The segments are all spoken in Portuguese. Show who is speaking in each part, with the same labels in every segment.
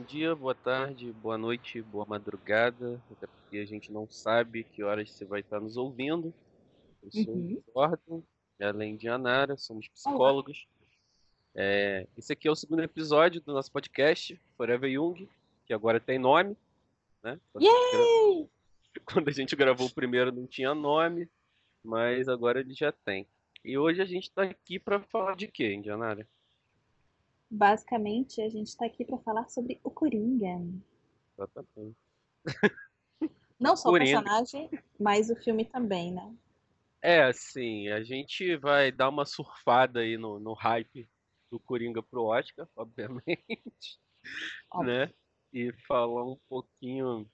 Speaker 1: dia, boa tarde, boa noite, boa madrugada, até porque a gente não sabe que horas você vai estar nos ouvindo. Eu sou
Speaker 2: Uhum.
Speaker 1: o Jordan, além de Anara, somos psicólogos. É, esse aqui é o segundo episódio do nosso podcast, Forever Young, que agora tem nome. Né? Quando, a gente gra-
Speaker 2: Yay!
Speaker 1: quando a gente gravou o primeiro não tinha nome, mas agora ele já tem. E hoje a gente está aqui para falar de quê, Indianara?
Speaker 2: Basicamente, a gente tá aqui pra falar sobre o Coringa.
Speaker 1: Exatamente.
Speaker 2: Não só o
Speaker 1: Coringa.
Speaker 2: personagem, mas o filme também, né?
Speaker 1: É, assim, a gente vai dar uma surfada aí no, no hype do Coringa pro Oscar, obviamente,
Speaker 2: Óbvio.
Speaker 1: né? E falar um pouquinho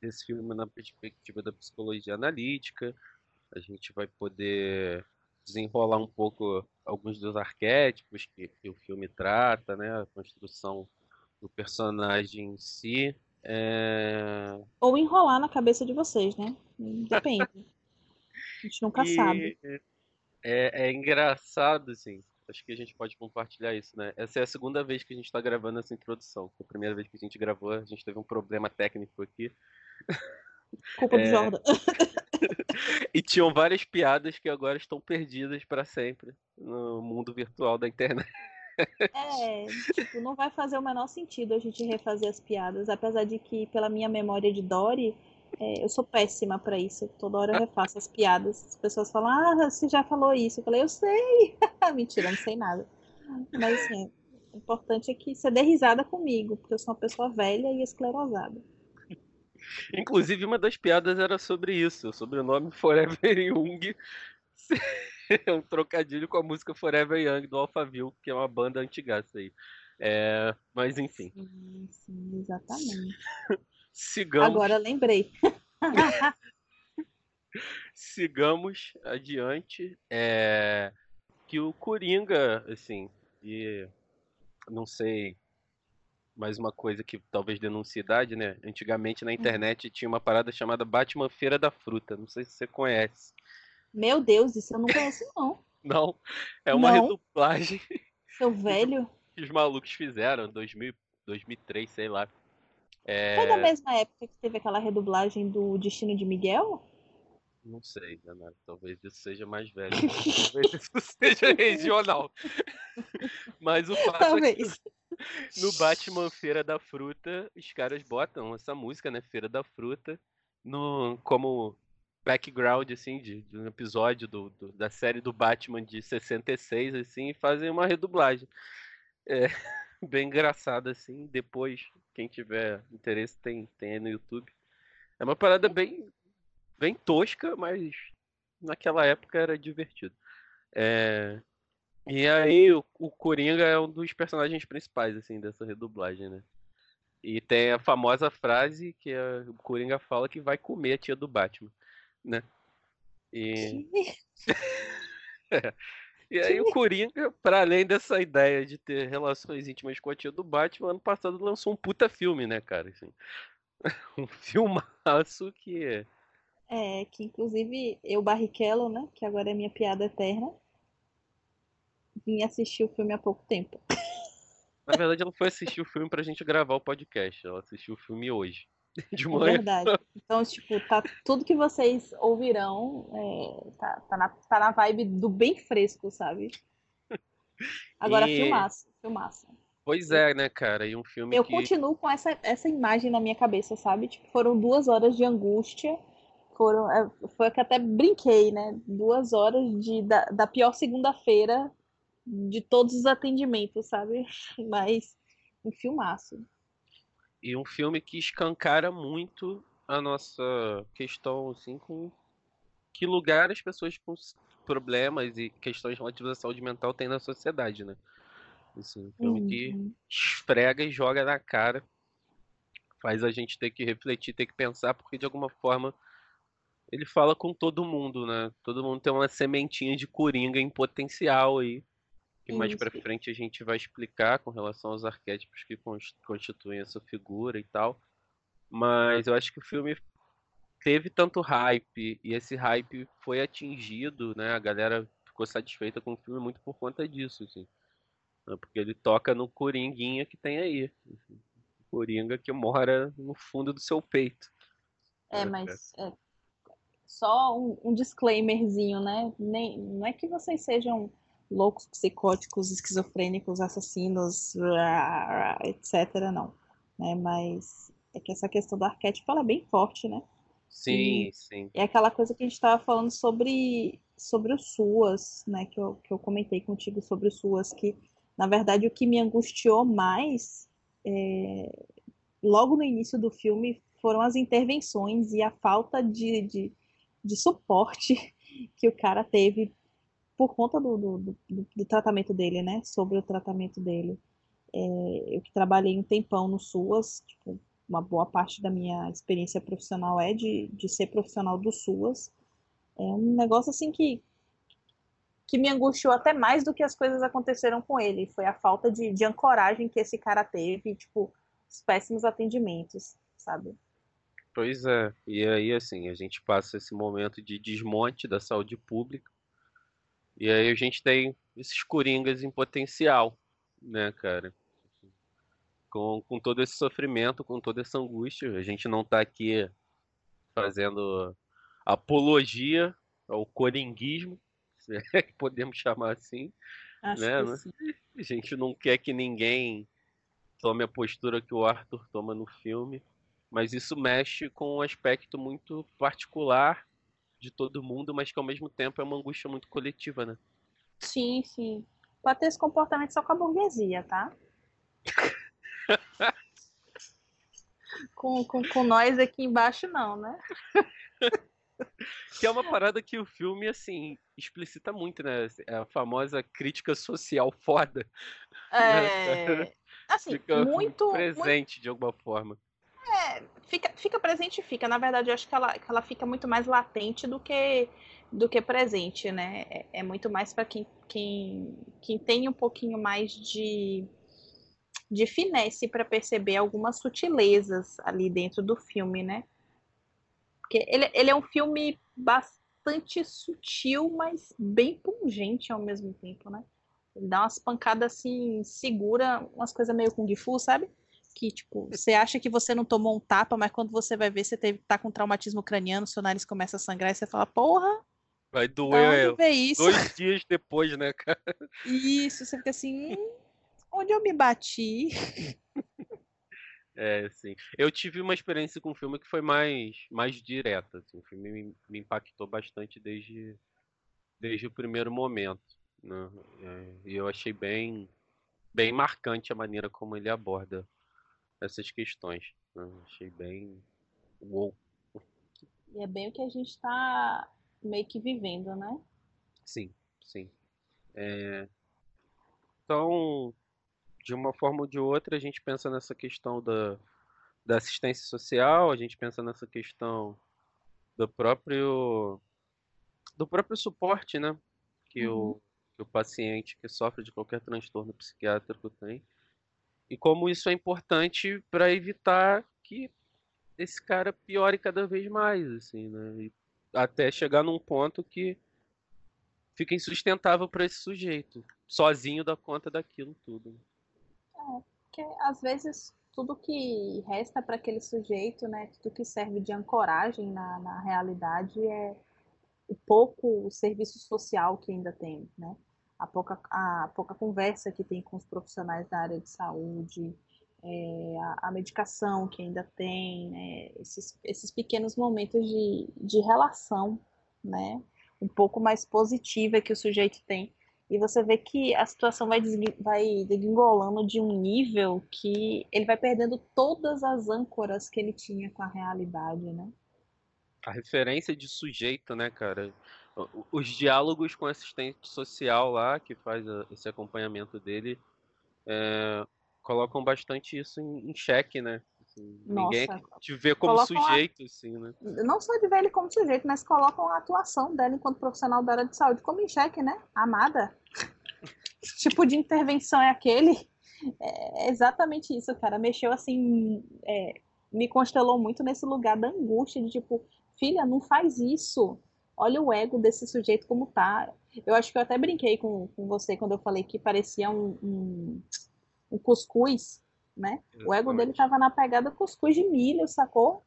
Speaker 1: desse filme na perspectiva da psicologia analítica. A gente vai poder desenrolar um pouco alguns dos arquétipos que, que o filme trata, né? A construção do personagem em si. É...
Speaker 2: Ou enrolar na cabeça de vocês, né? Depende. A gente nunca
Speaker 1: E
Speaker 2: sabe.
Speaker 1: É, é engraçado, assim. Acho que a gente pode compartilhar isso, né? Essa é a segunda vez que a gente está gravando essa introdução. A primeira vez que a gente gravou, a gente teve um problema técnico aqui.
Speaker 2: Culpa do
Speaker 1: É.
Speaker 2: Jordan.
Speaker 1: E tinham várias piadas que agora estão perdidas para sempre no mundo virtual da internet.
Speaker 2: É, tipo, não vai fazer o menor sentido a gente refazer as piadas. Apesar de que, pela minha memória de Dory, é, eu sou péssima pra isso. Toda hora eu refaço as piadas. As pessoas falam, ah, você já falou isso. Eu falei, eu sei. Mentira, não sei nada. Mas, assim, o importante é que você dê risada comigo, porque eu sou uma pessoa velha e esclerosada.
Speaker 1: Inclusive, uma das piadas era sobre isso. O sobrenome Forever Young é um trocadilho com a música Forever Young do Alphaville, que é uma banda antigaça aí. É, mas enfim,
Speaker 2: Sim, sim, exatamente.
Speaker 1: sigamos.
Speaker 2: Agora lembrei.
Speaker 1: sigamos adiante. É, que o Coringa, assim, e não sei, mais uma coisa que talvez denuncie idade, né? Antigamente na internet tinha uma parada chamada Batman Feira da Fruta. Não sei se você conhece.
Speaker 2: Meu Deus, isso eu não conheço, não.
Speaker 1: Não, é uma
Speaker 2: Não.
Speaker 1: redublagem
Speaker 2: Seu velho.
Speaker 1: que os malucos fizeram em 2000, 2003, sei lá. É,
Speaker 2: Foi da mesma época que teve aquela redublagem do Destino de Miguel?
Speaker 1: Não sei, Leonardo. Talvez isso seja mais velho. Talvez isso seja regional. Mas o fato é que
Speaker 2: Talvez.
Speaker 1: no Batman Feira da Fruta, os caras botam essa música, né? Feira da Fruta, no, como background, assim, de, de um episódio do, do- da série do Batman de 66, assim, e fazem uma redublagem. É bem engraçado, assim. Depois, quem tiver interesse, tem, tem aí no YouTube. É uma parada bem, bem tosca, mas naquela época era divertido. É, e aí o, o Coringa é um dos personagens principais, assim, dessa redublagem, né? E tem a famosa frase que a- o Coringa fala que vai comer a tia do Batman, né? E, e aí o Coringa, para além dessa ideia de ter relações íntimas com a tia do Batman, ano passado lançou um puta filme, né, cara? Assim, um filmaço que
Speaker 2: É, que inclusive eu, Barrichello, né? Que agora é minha piada eterna. Vim assistir o filme há pouco tempo.
Speaker 1: Na verdade, ela foi assistir o filme pra gente gravar o podcast. Ela assistiu o filme hoje. De
Speaker 2: É
Speaker 1: manhã.
Speaker 2: verdade. Então, tipo, tá, tudo que vocês ouvirão é, tá, tá, na, tá na vibe do bem fresco, sabe? Agora,
Speaker 1: E-
Speaker 2: filmaço, filmaço.
Speaker 1: Pois é, né, cara? E um filme
Speaker 2: Eu
Speaker 1: que.
Speaker 2: continuo com essa, essa imagem na minha cabeça, sabe? Tipo, foram duas horas de angústia. Foram, é, foi que até brinquei, né? Duas horas de, da, da pior segunda-feira de todos os atendimentos, sabe? Mas um filmaço.
Speaker 1: E um filme que escancara muito a nossa questão, assim, com que lugar as pessoas com problemas e questões relativas à saúde mental têm na sociedade, né? Assim, um filme que
Speaker 2: Uhum.
Speaker 1: esfrega e joga na cara, faz a gente ter que refletir, ter que pensar, porque de alguma forma ele fala com todo mundo, né? Todo mundo tem uma sementinha de coringa em potencial aí, que mais pra
Speaker 2: Isso.
Speaker 1: frente a gente vai explicar com relação aos arquétipos que cons- constituem essa figura e tal. Mas eu acho que o filme teve tanto hype e esse hype foi atingido, né? A galera ficou satisfeita com o filme muito por conta disso, assim. né, Porque ele toca no coringuinha que tem aí. Coringa que mora no fundo do seu peito.
Speaker 2: É, mas é, só um, um, disclaimerzinho, né? Nem, não é que vocês sejam loucos, psicóticos, esquizofrênicos, assassinos, etc, não. Né? Mas é que essa questão do arquétipo é bem forte, né?
Speaker 1: Sim, e sim.
Speaker 2: É aquela coisa que a gente estava falando sobre, sobre os SUAS, né? Que eu, que eu comentei contigo sobre os SUAS, que na verdade o que me angustiou mais é, logo no início do filme foram as intervenções e a falta de, de, de suporte que o cara teve por conta do, do, do, do, tratamento dele, né? Sobre o tratamento dele. É, eu que trabalhei um tempão no SUAS, tipo, uma boa parte da minha experiência profissional é de, de ser profissional do SUAS. É um negócio assim que, que me angustiou até mais do que as coisas aconteceram com ele. Foi a falta de, de ancoragem que esse cara teve, tipo, os péssimos atendimentos, sabe?
Speaker 1: Pois é, e aí assim, a gente passa esse momento de desmonte da saúde pública, e aí a gente tem esses coringas em potencial, né, cara? Com, com todo esse sofrimento, com toda essa angústia, a gente não tá aqui fazendo apologia ao coringuismo, se é que podemos chamar assim,
Speaker 2: Acho
Speaker 1: né?
Speaker 2: Sim.
Speaker 1: A gente não quer que ninguém tome a postura que o Arthur toma no filme, mas isso mexe com um aspecto muito particular de todo mundo, mas que ao mesmo tempo é uma angústia muito coletiva, né?
Speaker 2: Sim, sim. Pode ter esse comportamento só com a burguesia, tá? com, com, com nós aqui embaixo, não, né?
Speaker 1: que é uma parada que o filme, assim, explicita muito, né? É a famosa crítica social foda.
Speaker 2: É. Né? Assim,
Speaker 1: fica
Speaker 2: muito.
Speaker 1: Presente
Speaker 2: muito...
Speaker 1: de alguma forma.
Speaker 2: Fica, fica presente fica. Na verdade, eu acho que ela, que ela fica muito mais latente do que, do que presente, né? É, é muito mais para quem, quem, quem tem um pouquinho mais de, de finesse para perceber algumas sutilezas ali dentro do filme, né? Porque ele, ele é um filme bastante sutil, mas bem pungente ao mesmo tempo, né? Ele dá umas pancadas assim, segura, umas coisas meio Kung Fu, sabe? Que, tipo, você acha que você não tomou um tapa, mas quando você vai ver, você teve, tá com traumatismo craniano, seu nariz começa a sangrar e você fala, porra!
Speaker 1: Vai doer
Speaker 2: é, isso?
Speaker 1: dois dias depois, né, cara?
Speaker 2: Isso, você fica assim, hum, onde eu me bati?
Speaker 1: É, sim. Eu tive uma experiência com o filme que foi mais, mais direta. Assim. O filme me, me impactou bastante desde, desde o primeiro momento. Né? É, e eu achei bem, bem marcante a maneira como ele aborda essas questões. Né? Achei bem uou.
Speaker 2: E é bem o que a gente está meio que vivendo, né?
Speaker 1: Sim, sim. É... Então, de uma forma ou de outra, a gente pensa nessa questão da, da assistência social, a gente pensa nessa questão do próprio do próprio suporte, né? Que, uhum. o, que o paciente que sofre de qualquer transtorno psiquiátrico tem. E como isso é importante para evitar que esse cara piore cada vez mais, assim, né? E até chegar num ponto que fica insustentável para esse sujeito, sozinho dar conta daquilo tudo.
Speaker 2: É, porque às vezes tudo que resta para aquele sujeito, né, tudo que serve de ancoragem na, na realidade é o pouco serviço social que ainda tem, né? A pouca, a pouca conversa que tem com os profissionais da área de saúde, é, a, a, medicação que ainda tem, né, esses, esses pequenos momentos de, de relação, né, um pouco mais positiva que o sujeito tem. E você vê que a situação vai, vai degringolando de um nível que ele vai perdendo todas as âncoras que ele tinha com a realidade, né?
Speaker 1: A referência de sujeito, né, cara? Os diálogos com o assistente social lá, que faz esse acompanhamento dele, é, colocam bastante isso em, em xeque, né? Assim, ninguém te vê como sujeito, a... assim, né?
Speaker 2: Não só de ver ele como sujeito, mas colocam a atuação dela enquanto profissional da área de saúde como em xeque, né? Amada. que tipo de intervenção é aquele? É exatamente isso, cara. Mexeu assim, é, me constelou muito nesse lugar da angústia de tipo, filha, não faz isso olha o ego desse sujeito como tá. Eu acho que eu até brinquei com, com você quando eu falei que parecia um, um, um cuscuz né? O ego dele estava na pegada cuscuz de milho, sacou?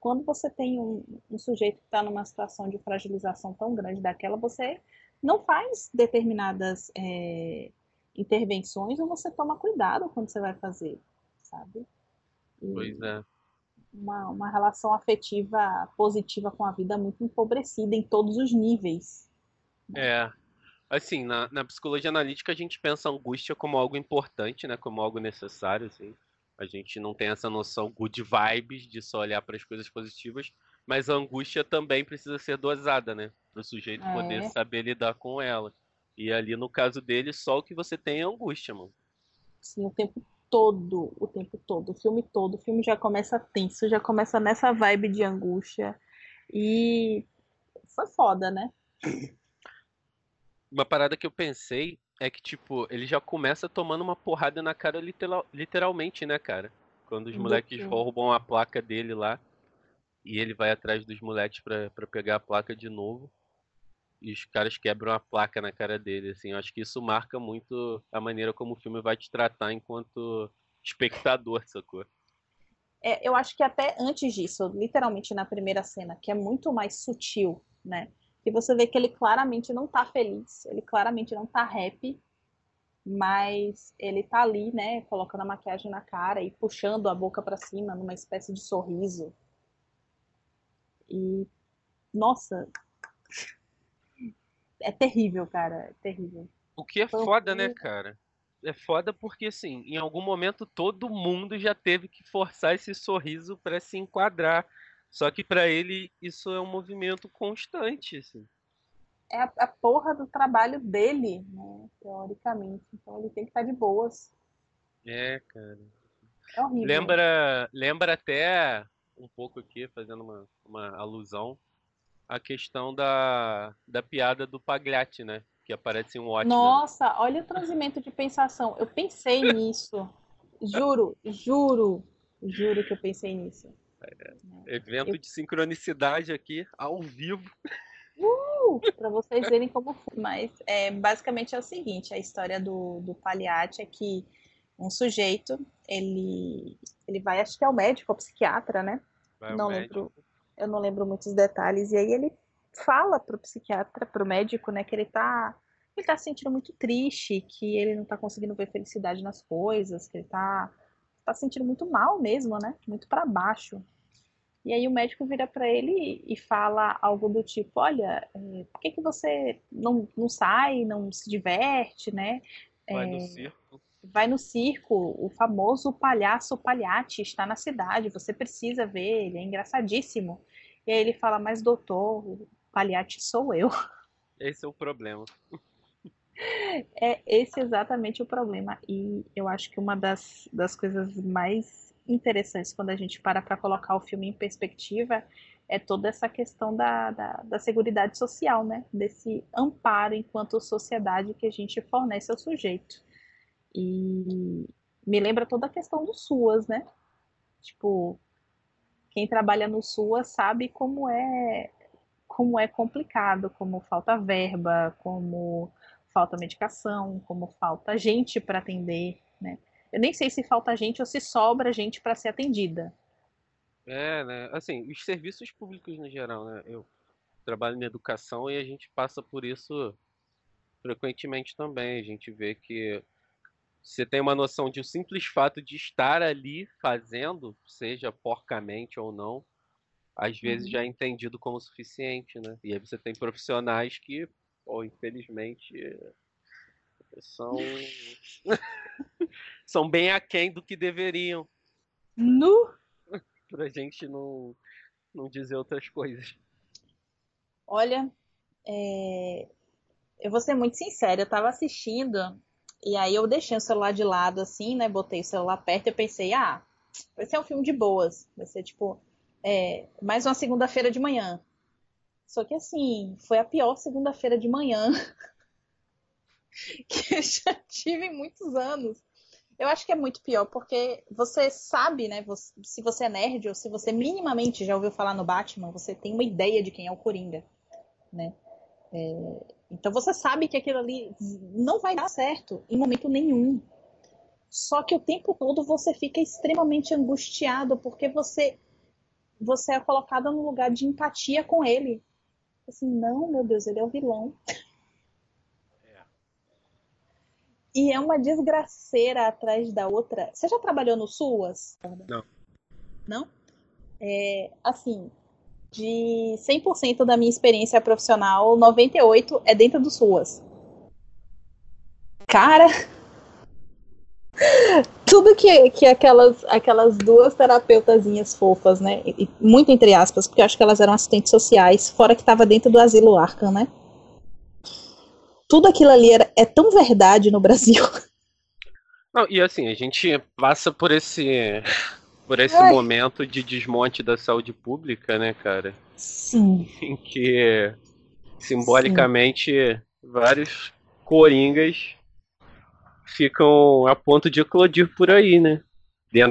Speaker 2: Quando você tem um, um sujeito que está numa situação de fragilização tão grande daquela, você não faz determinadas é, intervenções ou você toma cuidado quando você vai fazer, sabe?
Speaker 1: E pois é.
Speaker 2: Uma, uma relação afetiva positiva com a vida muito empobrecida em todos os níveis.
Speaker 1: É. Assim, na, na psicologia analítica a gente pensa a angústia como algo importante, né? Como algo necessário, assim. A gente não tem essa noção good vibes de só olhar para as coisas positivas, mas a angústia também precisa ser dosada, né? Para o sujeito é. poder saber lidar com ela. E ali no caso dele, só o que você tem é angústia, mano.
Speaker 2: Sim, o tempo todo, o tempo todo, o filme todo. O filme já começa tenso, já começa nessa vibe de angústia. E foi foda, né?
Speaker 1: Uma parada que eu pensei é que, tipo, ele já começa tomando uma porrada na cara literal, literalmente, né, cara? Quando os moleques roubam a placa dele lá. E ele vai atrás dos moleques pra pegar a placa de novo e os caras quebram a placa na cara dele, assim. Eu acho que isso marca muito a maneira como o filme vai te tratar enquanto espectador, sacou?
Speaker 2: É, eu acho que até antes disso, literalmente na primeira cena, que é muito mais sutil, né? E você vê que ele claramente não tá feliz, ele claramente não tá happy, mas ele tá ali, né, colocando a maquiagem na cara e puxando a boca para cima numa espécie de sorriso. E nossa, é terrível, cara. É terrível.
Speaker 1: O que é foda, né, cara? É foda porque, assim, em algum momento todo mundo já teve que forçar esse sorriso para se enquadrar. Só que para ele isso é um movimento constante, assim.
Speaker 2: É a, a, porra do trabalho dele, né? Teoricamente. Então ele tem que estar de boas.
Speaker 1: É, cara.
Speaker 2: É horrível.
Speaker 1: Lembra, lembra até um pouco aqui, fazendo uma, uma alusão, a questão da, da piada do Pagliatti, né? Que aparece em um ótimo.
Speaker 2: Nossa, olha o transimento de pensação. Eu pensei nisso. Juro, juro, juro que eu pensei nisso.
Speaker 1: É, evento eu... de sincronicidade aqui, ao vivo.
Speaker 2: Uh, para vocês verem como foi. Mas é, basicamente é o seguinte, a história do, do Pagliatti é que um sujeito, ele, ele vai, acho que é o médico, o psiquiatra, né?
Speaker 1: Vai
Speaker 2: Não lembro eu não lembro muitos detalhes, e aí ele fala pro psiquiatra, pro médico, né, que ele tá, ele tá se sentindo muito triste, que ele não tá conseguindo ver felicidade nas coisas, que ele tá, tá se sentindo muito mal mesmo, né, muito para baixo. E aí o médico vira para ele e fala algo do tipo, olha, é, por que, que você não, não sai, não se diverte, né?
Speaker 1: Vai é, no circo.
Speaker 2: Vai no circo, o famoso palhaço palhate está na cidade, você precisa ver, ele é engraçadíssimo. E aí ele fala, mas doutor, o palhate sou eu.
Speaker 1: Esse é o problema.
Speaker 2: É esse exatamente o problema. E eu acho que uma das, das coisas mais interessantes quando a gente para para colocar o filme em perspectiva é toda essa questão da, da, da seguridade social, né? Desse amparo enquanto sociedade que a gente fornece ao sujeito. E me lembra toda a questão do SUAS, né? Tipo, quem trabalha no SUAS sabe como é como é complicado, como falta verba, como falta medicação, como falta gente para atender, né? Eu nem sei se falta gente ou se sobra gente para ser atendida.
Speaker 1: É, né? Assim, os serviços públicos no geral, né? Eu trabalho na educação e a gente passa por isso frequentemente também. A gente vê que você tem uma noção de o simples fato de estar ali fazendo, seja porcamente ou não, às vezes uhum. já é entendido como suficiente, né? E aí você tem profissionais que, ou infelizmente, são são bem aquém do que deveriam.
Speaker 2: Nu!
Speaker 1: pra gente não, não dizer outras coisas.
Speaker 2: Olha, é... eu vou ser muito sincera, eu tava assistindo e aí eu deixei o celular de lado, assim, né? Botei o celular perto e eu pensei, ah, vai ser um filme de boas. Vai ser, tipo, é, mais uma segunda-feira de manhã. Só que, assim, foi a pior segunda-feira de manhã que eu já tive em muitos anos. Eu acho que é muito pior, porque você sabe, né? Você, se você é nerd ou se você minimamente já ouviu falar no Batman, você tem uma ideia de quem é o Coringa, né? É, então você sabe que aquilo ali não vai dar certo em momento nenhum. Só que o tempo todo você fica extremamente angustiado porque você você é colocado no lugar de empatia com ele. Assim, não, meu Deus, ele é o vilão. É. E é uma desgraceira atrás da outra. Você já trabalhou no SUAS?
Speaker 1: Não.
Speaker 2: Não? É, assim, de 100% da minha experiência profissional, 98% é dentro do SUAS. Cara, tudo que, que aquelas, aquelas duas terapeutazinhas fofas, né? E, muito entre aspas, porque eu acho que elas eram assistentes sociais, fora que estava dentro do asilo Arkham, né? Tudo aquilo ali era, é tão verdade no Brasil.
Speaker 1: Não, e assim, a gente passa por esse por esse Ai. momento de desmonte da saúde pública, né, cara?
Speaker 2: Sim.
Speaker 1: Em que simbolicamente Sim. vários coringas ficam a ponto de eclodir por aí, né?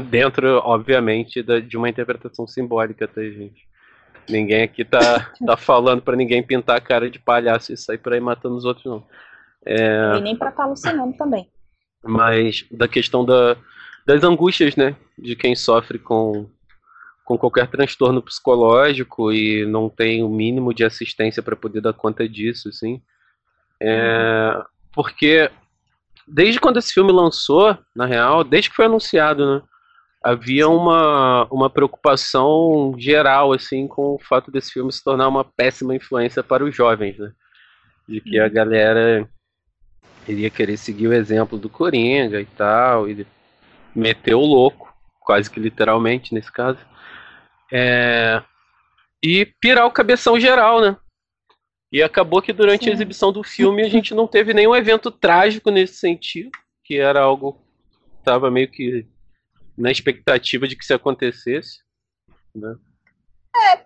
Speaker 1: Dentro, obviamente, da, de uma interpretação simbólica, tá, gente? Ninguém aqui tá, tá falando para ninguém pintar a cara de palhaço e sair por aí matando os outros, não.
Speaker 2: É... E nem pra estar tá alucinando também.
Speaker 1: Mas da questão da, das angústias, né? De quem sofre com, com qualquer transtorno psicológico e não tem o mínimo de assistência para poder dar conta disso, assim. É, porque desde quando esse filme lançou, na real, desde que foi anunciado, né? Havia uma, uma preocupação geral, assim, com o fato desse filme se tornar uma péssima influência para os jovens, né? De que a uhum. galera iria querer seguir o exemplo do Coringa e tal, e meter o louco, quase que literalmente nesse caso. É... E pirar o cabeção geral, né? E acabou que durante Sim. a exibição do filme a gente não teve nenhum evento trágico nesse sentido, que era algo que estava meio que na expectativa de que isso acontecesse. Né?
Speaker 2: É,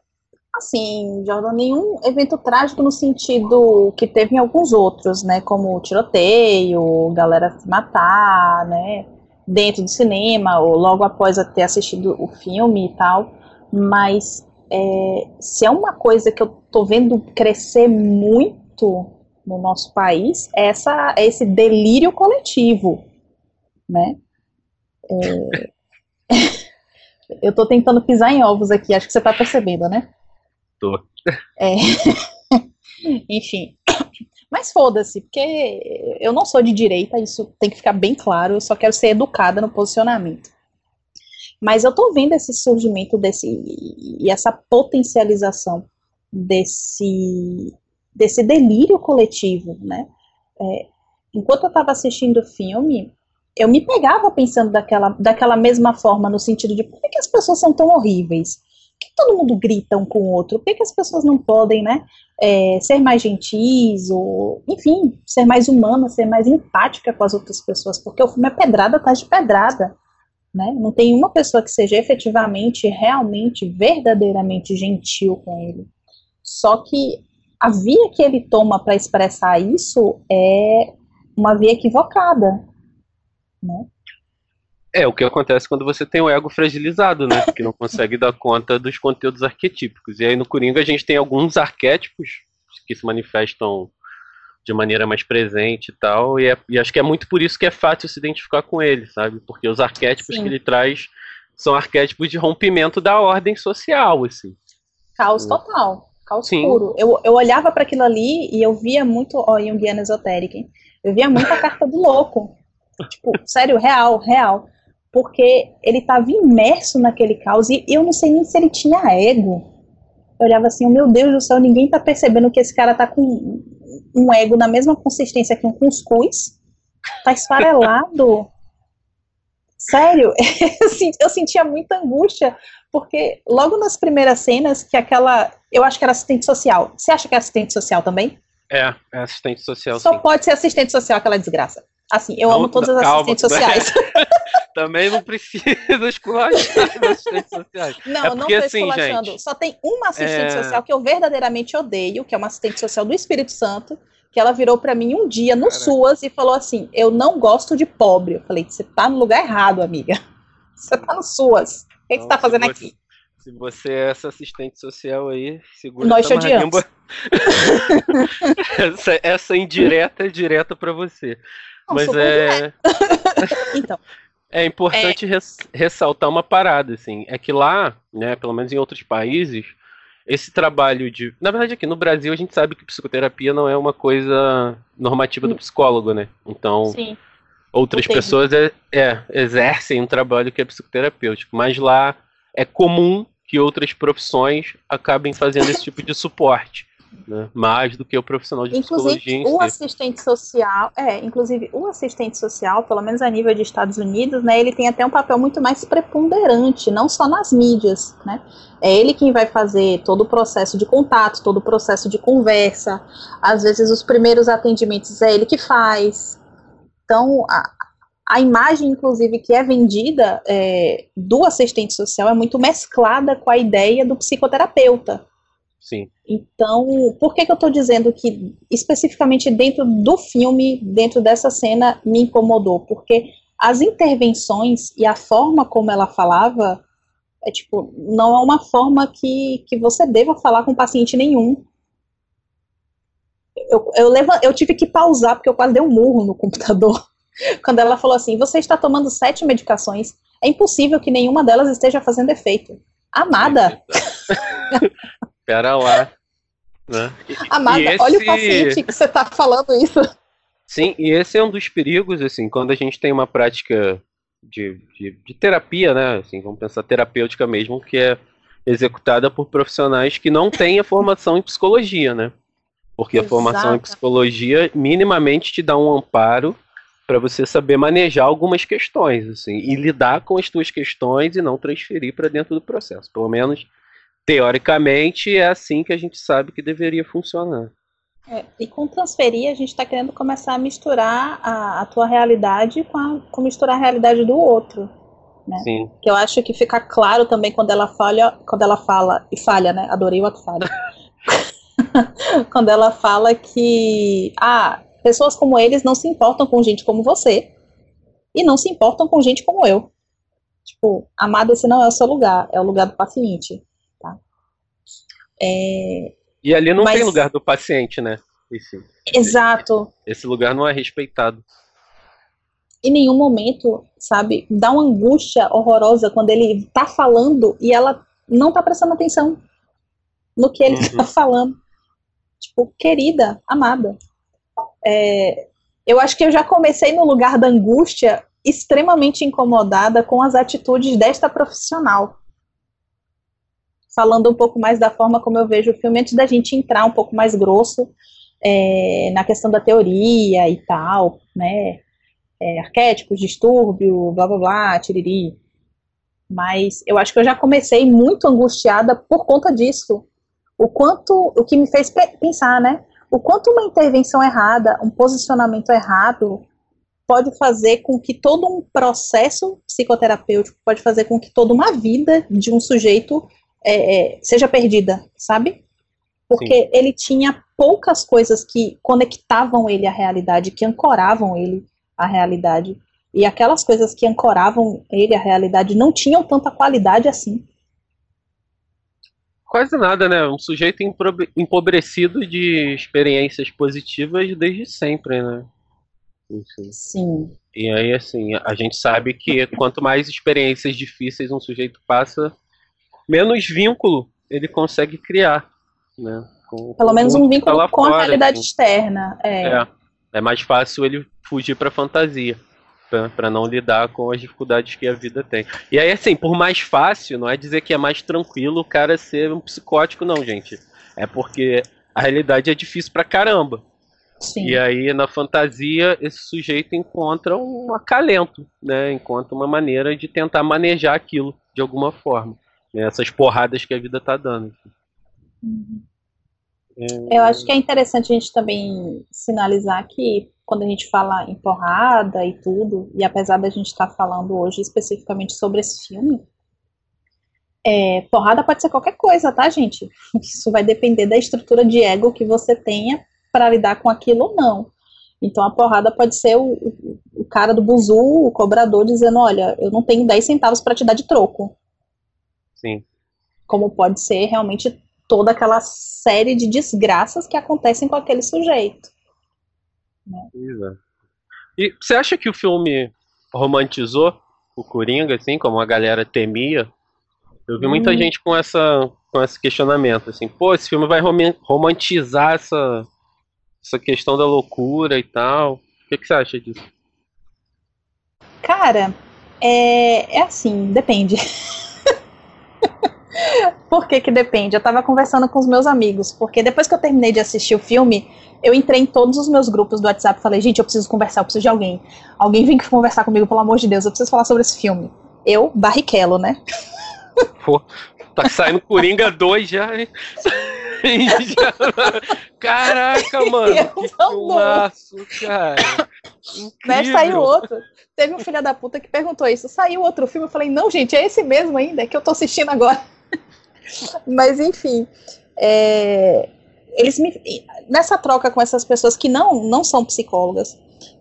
Speaker 2: assim, Jordan, nenhum evento trágico no sentido que teve em alguns outros, né? Como tiroteio, galera se matar, né? Dentro do cinema, ou logo após ter assistido o filme e tal. Mas é, se é uma coisa que eu tô vendo crescer muito no nosso país, é, essa, é esse delírio coletivo, né? É... eu tô tentando pisar em ovos aqui, acho que você tá percebendo, né?
Speaker 1: Tô.
Speaker 2: É... Enfim. Mas foda-se, porque eu não sou de direita, isso tem que ficar bem claro, eu só quero ser educada no posicionamento. Mas eu estou vendo esse surgimento desse e essa potencialização desse desse delírio coletivo, né? É, enquanto eu estava assistindo o filme, eu me pegava pensando daquela, daquela mesma forma, no sentido de por que, as pessoas são tão horríveis? Por que todo mundo grita um com o outro? Por que, que as pessoas não podem, né, é, ser mais gentis, ou, enfim, ser mais humana, ser mais empática com as outras pessoas? Porque o filme é pedrada atrás de pedrada. Né? Não tem uma pessoa que seja efetivamente, realmente, verdadeiramente gentil com ele. Só que a via que ele toma para expressar isso é uma via equivocada. Né?
Speaker 1: É, o que acontece quando você tem o ego fragilizado, né? Que não consegue dar conta dos conteúdos arquetípicos. E aí no Coringa a gente tem alguns arquétipos que se manifestam de maneira mais presente e tal. E, é, e, acho que é muito por isso que é fácil se identificar com ele, sabe? Porque os arquétipos Sim. que ele traz são arquétipos de rompimento da ordem social, assim.
Speaker 2: Caos hum. total. Caos Sim. puro. Eu, eu olhava para aquilo ali e eu via muito. Ó, oh, Jungiana esotérica, hein? Eu via muito a carta do louco. Tipo, sério, real, real. Porque ele estava imerso naquele caos e eu não sei nem se ele tinha ego. Eu olhava assim, oh, meu Deus do céu, ninguém tá percebendo que esse cara tá com um ego na mesma consistência que um cuscuz, tá esfarelado. Sério, eu sentia muita angústia, porque logo nas primeiras cenas, que aquela. Eu acho que era assistente social. Você acha que é assistente social também?
Speaker 1: É, é assistente social.
Speaker 2: Só
Speaker 1: sim.
Speaker 2: pode ser assistente social aquela desgraça. Assim, eu não, amo todas as calma, assistentes sociais.
Speaker 1: Também não precisa esculachar as assistentes sociais.
Speaker 2: Não, é porque, não estou assim, esculachando. Gente, Só tem uma assistente é... social que eu verdadeiramente odeio, que é uma assistente social do Espírito Santo, que ela virou para mim um dia no Caraca. SUAS e falou assim: Eu não gosto de pobre. Eu falei: Você tá no lugar errado, amiga. Você tá no SUAS. O que, você tá fazendo
Speaker 1: você,
Speaker 2: aqui?
Speaker 1: Se você é essa assistente social aí, segura
Speaker 2: Nós te odiamos.
Speaker 1: essa, essa indireta é direta para você. Não, Mas é.
Speaker 2: então.
Speaker 1: É importante é... Res ressaltar uma parada, assim, é que lá, né, pelo menos em outros países, esse trabalho de. Na verdade, aqui no Brasil a gente sabe que psicoterapia não é uma coisa normativa do hum. psicólogo, né? Então, Sim. outras pessoas é, é, exercem um trabalho que é psicoterapêutico, mas lá é comum que outras profissões acabem fazendo esse tipo de suporte né? mais do que o profissional de
Speaker 2: inclusive,
Speaker 1: psicologia.
Speaker 2: o assistente social, é, inclusive o assistente social, pelo menos a nível de Estados Unidos, né, ele tem até um papel muito mais preponderante, não só nas mídias, né? É ele quem vai fazer todo o processo de contato, todo o processo de conversa. Às vezes os primeiros atendimentos é ele que faz. Então, a, a imagem, inclusive, que é vendida é, do assistente social é muito mesclada com a ideia do psicoterapeuta.
Speaker 1: Sim.
Speaker 2: Então, por que, que eu estou dizendo que especificamente dentro do filme, dentro dessa cena, me incomodou? Porque as intervenções e a forma como ela falava é tipo, não é uma forma que, que você deva falar com paciente nenhum. Eu, eu, leva, eu tive que pausar porque eu quase dei um murro no computador. Quando ela falou assim: você está tomando sete medicações, é impossível que nenhuma delas esteja fazendo efeito. Amada!
Speaker 1: Pera lá. Né?
Speaker 2: Amada, esse... olha o paciente que você está falando isso.
Speaker 1: Sim, e esse é um dos perigos, assim, quando a gente tem uma prática de, de, de terapia, né? Assim, vamos pensar terapêutica mesmo, que é executada por profissionais que não têm a formação em psicologia, né? Porque Exato. a formação em psicologia minimamente te dá um amparo para você saber manejar algumas questões, assim, e lidar com as suas questões e não transferir para dentro do processo. Pelo menos teoricamente, é assim que a gente sabe que deveria funcionar.
Speaker 2: É, e com transferir, a gente está querendo começar a misturar a, a tua realidade com, a, com misturar a realidade do outro. Né?
Speaker 1: Sim.
Speaker 2: Que eu acho que fica claro também quando ela falha, quando ela fala, e falha, né? Adorei o ato falha. quando ela fala que ah, pessoas como eles não se importam com gente como você e não se importam com gente como eu. Tipo, amada, esse não é o seu lugar, é o lugar do paciente. É...
Speaker 1: E ali não Mas... tem lugar do paciente, né?
Speaker 2: Esse, Exato.
Speaker 1: Esse, esse lugar não é respeitado.
Speaker 2: Em nenhum momento, sabe, dá uma angústia horrorosa quando ele tá falando e ela não tá prestando atenção no que ele uhum. tá falando. Tipo, querida, amada. É, eu acho que eu já comecei no lugar da angústia extremamente incomodada com as atitudes desta profissional falando um pouco mais da forma como eu vejo o filme, antes da gente entrar um pouco mais grosso é, na questão da teoria e tal, né? É, arquétipos, distúrbio, blá blá blá, tiriri. Mas eu acho que eu já comecei muito angustiada por conta disso. O quanto, o que me fez pensar, né? O quanto uma intervenção errada, um posicionamento errado, pode fazer com que todo um processo psicoterapêutico, pode fazer com que toda uma vida de um sujeito é, é, seja perdida, sabe? Porque Sim. ele tinha poucas coisas que conectavam ele à realidade, que ancoravam ele à realidade. E aquelas coisas que ancoravam ele à realidade não tinham tanta qualidade assim.
Speaker 1: Quase nada, né? Um sujeito empobrecido de experiências positivas desde sempre, né?
Speaker 2: Enfim. Sim.
Speaker 1: E aí, assim, a gente sabe que quanto mais experiências difíceis um sujeito passa, menos vínculo ele consegue criar, né?
Speaker 2: Com, Pelo com menos um vínculo tá com fora, a realidade externa. É.
Speaker 1: é. é mais fácil ele fugir para fantasia para não lidar com as dificuldades que a vida tem. E aí, assim, por mais fácil, não é dizer que é mais tranquilo o cara ser um psicótico, não, gente. É porque a realidade é difícil pra caramba. Sim. E aí, na fantasia, esse sujeito encontra um acalento, né? Encontra uma maneira de tentar manejar aquilo de alguma forma. Né, essas porradas que a vida tá dando.
Speaker 2: Uhum. É... Eu acho que é interessante a gente também sinalizar que quando a gente fala em porrada e tudo, e apesar da gente estar tá falando hoje especificamente sobre esse filme, é, porrada pode ser qualquer coisa, tá, gente? Isso vai depender da estrutura de ego que você tenha para lidar com aquilo ou não. Então a porrada pode ser o, o, o cara do buzu, o cobrador, dizendo: Olha, eu não tenho 10 centavos para te dar de troco.
Speaker 1: Sim.
Speaker 2: Como pode ser realmente toda aquela série de desgraças que acontecem com aquele sujeito.
Speaker 1: Né? Exato. E você acha que o filme romantizou o Coringa, assim, como a galera temia, eu vi muita hum. gente com essa com esse questionamento, assim, pô, esse filme vai romantizar essa, essa questão da loucura e tal. O que, que você acha disso?
Speaker 2: Cara, é, é assim, depende. Por que, que depende? Eu tava conversando com os meus amigos, porque depois que eu terminei de assistir o filme, eu entrei em todos os meus grupos do WhatsApp e falei, gente, eu preciso conversar, eu preciso de alguém. Alguém vem conversar comigo, pelo amor de Deus, eu preciso falar sobre esse filme. Eu, Barrichello, né?
Speaker 1: Pô, tá saindo Coringa 2 já, hein? Caraca, mano, eu que filmaço, cara.
Speaker 2: Né, saiu outro. Teve um filho da puta que perguntou isso. Saiu outro filme? Eu falei, não, gente, é esse mesmo ainda, é que eu tô assistindo agora. Mas, enfim. É, eles me, nessa troca com essas pessoas que não, não são psicólogas,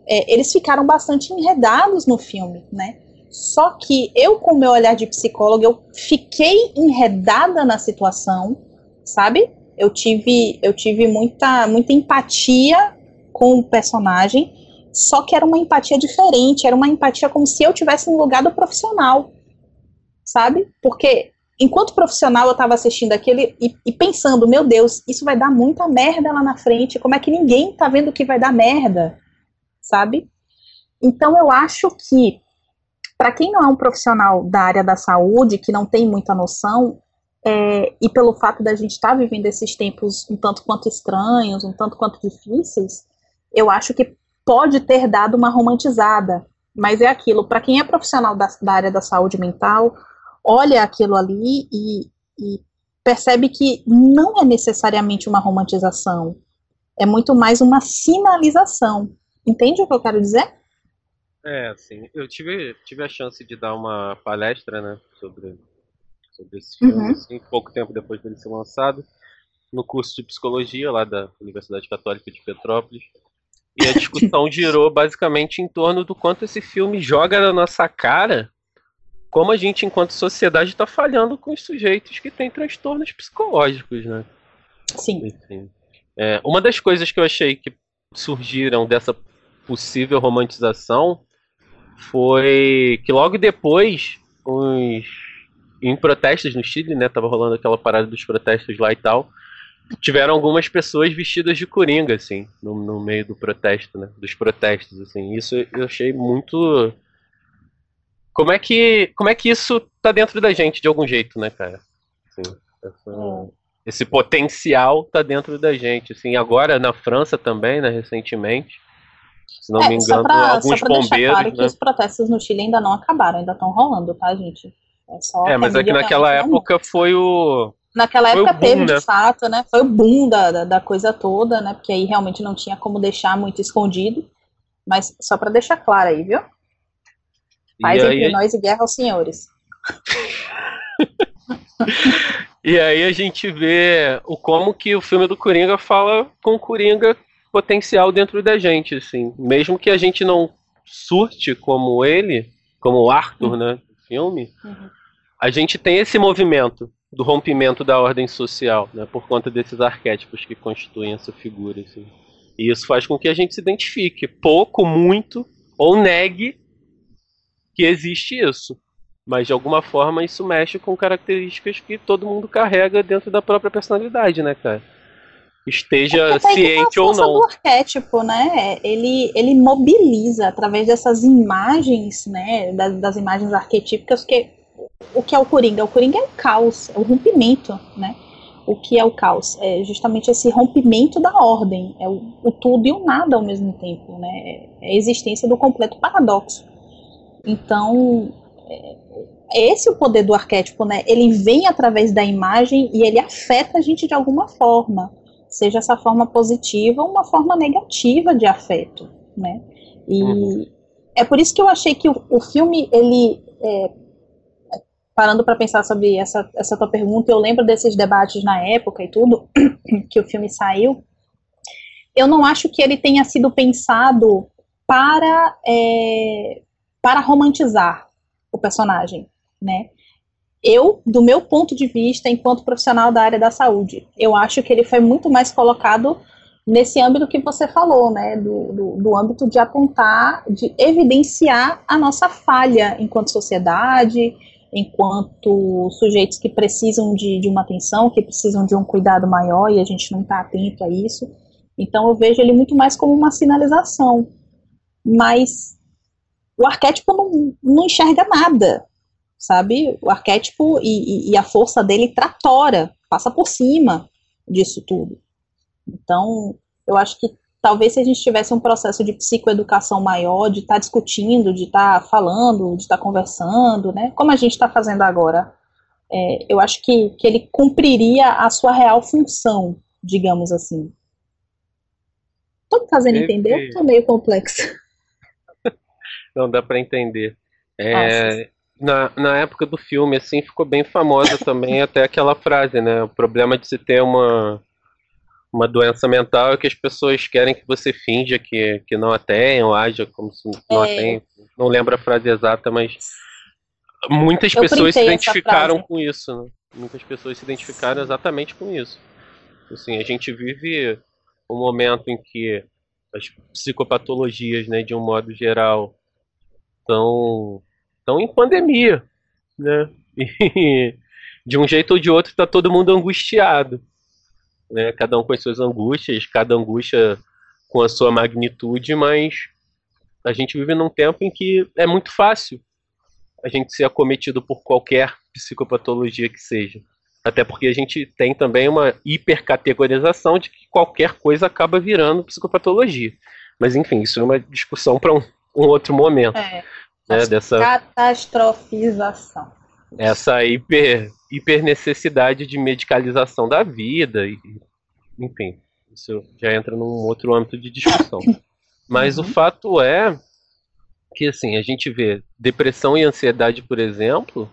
Speaker 2: é, eles ficaram bastante enredados no filme, né? Só que eu, com o meu olhar de psicóloga, eu fiquei enredada na situação, sabe? Eu tive, eu tive muita, muita empatia com o personagem, só que era uma empatia diferente, era uma empatia como se eu tivesse no lugar do profissional, sabe? Porque enquanto profissional eu estava assistindo aquele e, e, pensando, meu Deus, isso vai dar muita merda lá na frente, como é que ninguém tá vendo que vai dar merda, sabe? Então eu acho que para quem não é um profissional da área da saúde, que não tem muita noção, é, e pelo fato da gente estar tá vivendo esses tempos um tanto quanto estranhos, um tanto quanto difíceis, eu acho que pode ter dado uma romantizada. Mas é aquilo, para quem é profissional da, da, área da saúde mental, olha aquilo ali e, e percebe que não é necessariamente uma romantização, é muito mais uma sinalização. Entende o que eu quero dizer?
Speaker 1: É, assim, eu tive, tive a chance de dar uma palestra, né, sobre, sobre esse filme, uhum. assim, pouco tempo depois dele ser lançado, no curso de psicologia lá da Universidade Católica de Petrópolis. E a discussão girou basicamente em torno do quanto esse filme joga na nossa cara como a gente, enquanto sociedade, está falhando com os sujeitos que têm transtornos psicológicos, né?
Speaker 2: Sim. Enfim.
Speaker 1: É, uma das coisas que eu achei que surgiram dessa possível romantização foi que logo depois, uns, em protestos no Chile, né, tava rolando aquela parada dos protestos lá e tal, tiveram algumas pessoas vestidas de coringa, assim, no, no meio do protesto, né, dos protestos, assim, isso eu achei muito... Como é que, como é que isso tá dentro da gente de algum jeito, né, cara? Assim, essa, é. esse potencial tá dentro da gente, assim, agora na França também, né, recentemente, se não é, me engano, pra, alguns bombeiros. Claro
Speaker 2: né? que os protestos no Chile ainda não acabaram, ainda estão rolando, tá, gente?
Speaker 1: É, é mas é que naquela época foi o.
Speaker 2: Naquela foi época boom, teve, né? de fato, né? Foi o boom da, da, da, coisa toda, né? Porque aí realmente não tinha como deixar muito escondido. Mas só para deixar claro aí, viu? Paz aí, entre nós e guerra aos senhores.
Speaker 1: e aí a gente vê o como que o filme do Coringa fala com o Coringa potencial dentro da gente, assim. Mesmo que a gente não surte como ele, como o Arthur, uhum. né, no filme, uhum. a gente tem esse movimento do rompimento da ordem social, né, por conta desses arquétipos que constituem essa figura, assim. E isso faz com que a gente se identifique, pouco, muito, ou negue que existe isso. Mas de alguma forma isso mexe com características que todo mundo carrega dentro da própria personalidade, né, cara? esteja é ciente ou não.
Speaker 2: do arquétipo, né? Ele, ele mobiliza através dessas imagens, né? Das, das imagens arquetípicas, que o que é o Coringa? O Coringa é o caos, é o rompimento, né? O que é o caos? É justamente esse rompimento da ordem, é o, o tudo e o nada ao mesmo tempo, né? É a existência do completo paradoxo. Então, é, é esse o poder do arquétipo, né? Ele vem através da imagem e ele afeta a gente de alguma forma seja essa forma positiva ou uma forma negativa de afeto, né? E uhum. é por isso que eu achei que o, o filme, ele, é, parando para pensar sobre essa, essa tua pergunta, eu lembro desses debates na época e tudo, que o filme saiu, eu não acho que ele tenha sido pensado para, é, para romantizar o personagem, né? eu, do meu ponto de vista, enquanto profissional da área da saúde, eu acho que ele foi muito mais colocado nesse âmbito que você falou, né, do, do, do, âmbito de apontar, de evidenciar a nossa falha enquanto sociedade, enquanto sujeitos que precisam de, de uma atenção, que precisam de um cuidado maior e a gente não está atento a isso. Então eu vejo ele muito mais como uma sinalização. Mas o arquétipo não, não enxerga nada, sabe? O arquétipo e, e, e a força dele tratora, passa por cima disso tudo. Então, eu acho que talvez se a gente tivesse um processo de psicoeducação maior, de estar tá discutindo, de estar tá falando, de estar tá conversando, né, como a gente está fazendo agora, é, eu acho que, que ele cumpriria a sua real função, digamos assim. Estou me fazendo entender ou estou meio complexo?
Speaker 1: Não, dá para entender. É, na, na época do filme, assim, ficou bem famosa também até aquela frase, né? O problema de se ter uma uma doença mental é que as pessoas querem que você finja que, que não a tem, ou haja como se não é. a tem. Não lembro a frase exata, mas muitas Eu pessoas se identificaram com isso, né? Muitas pessoas se identificaram exatamente com isso. Assim, a gente vive um momento em que as psicopatologias, né, de um modo geral, estão, estão em pandemia, né? E de um jeito ou de outro está todo mundo angustiado né? Cada um com as suas angústias, cada angústia com a sua magnitude, mas a gente vive num tempo em que é muito fácil a gente ser acometido por qualquer psicopatologia que seja. Até porque a gente tem também uma hipercategorização de que qualquer coisa acaba virando psicopatologia. Mas enfim, isso é uma discussão para um, um, outro momento. É,
Speaker 2: né, dessa catastrofização.
Speaker 1: Essa hiper hiper necessidade de medicalização da vida, e, enfim, isso já entra num outro âmbito de discussão. Mas uhum. o fato é que assim, a gente vê depressão e ansiedade, por exemplo,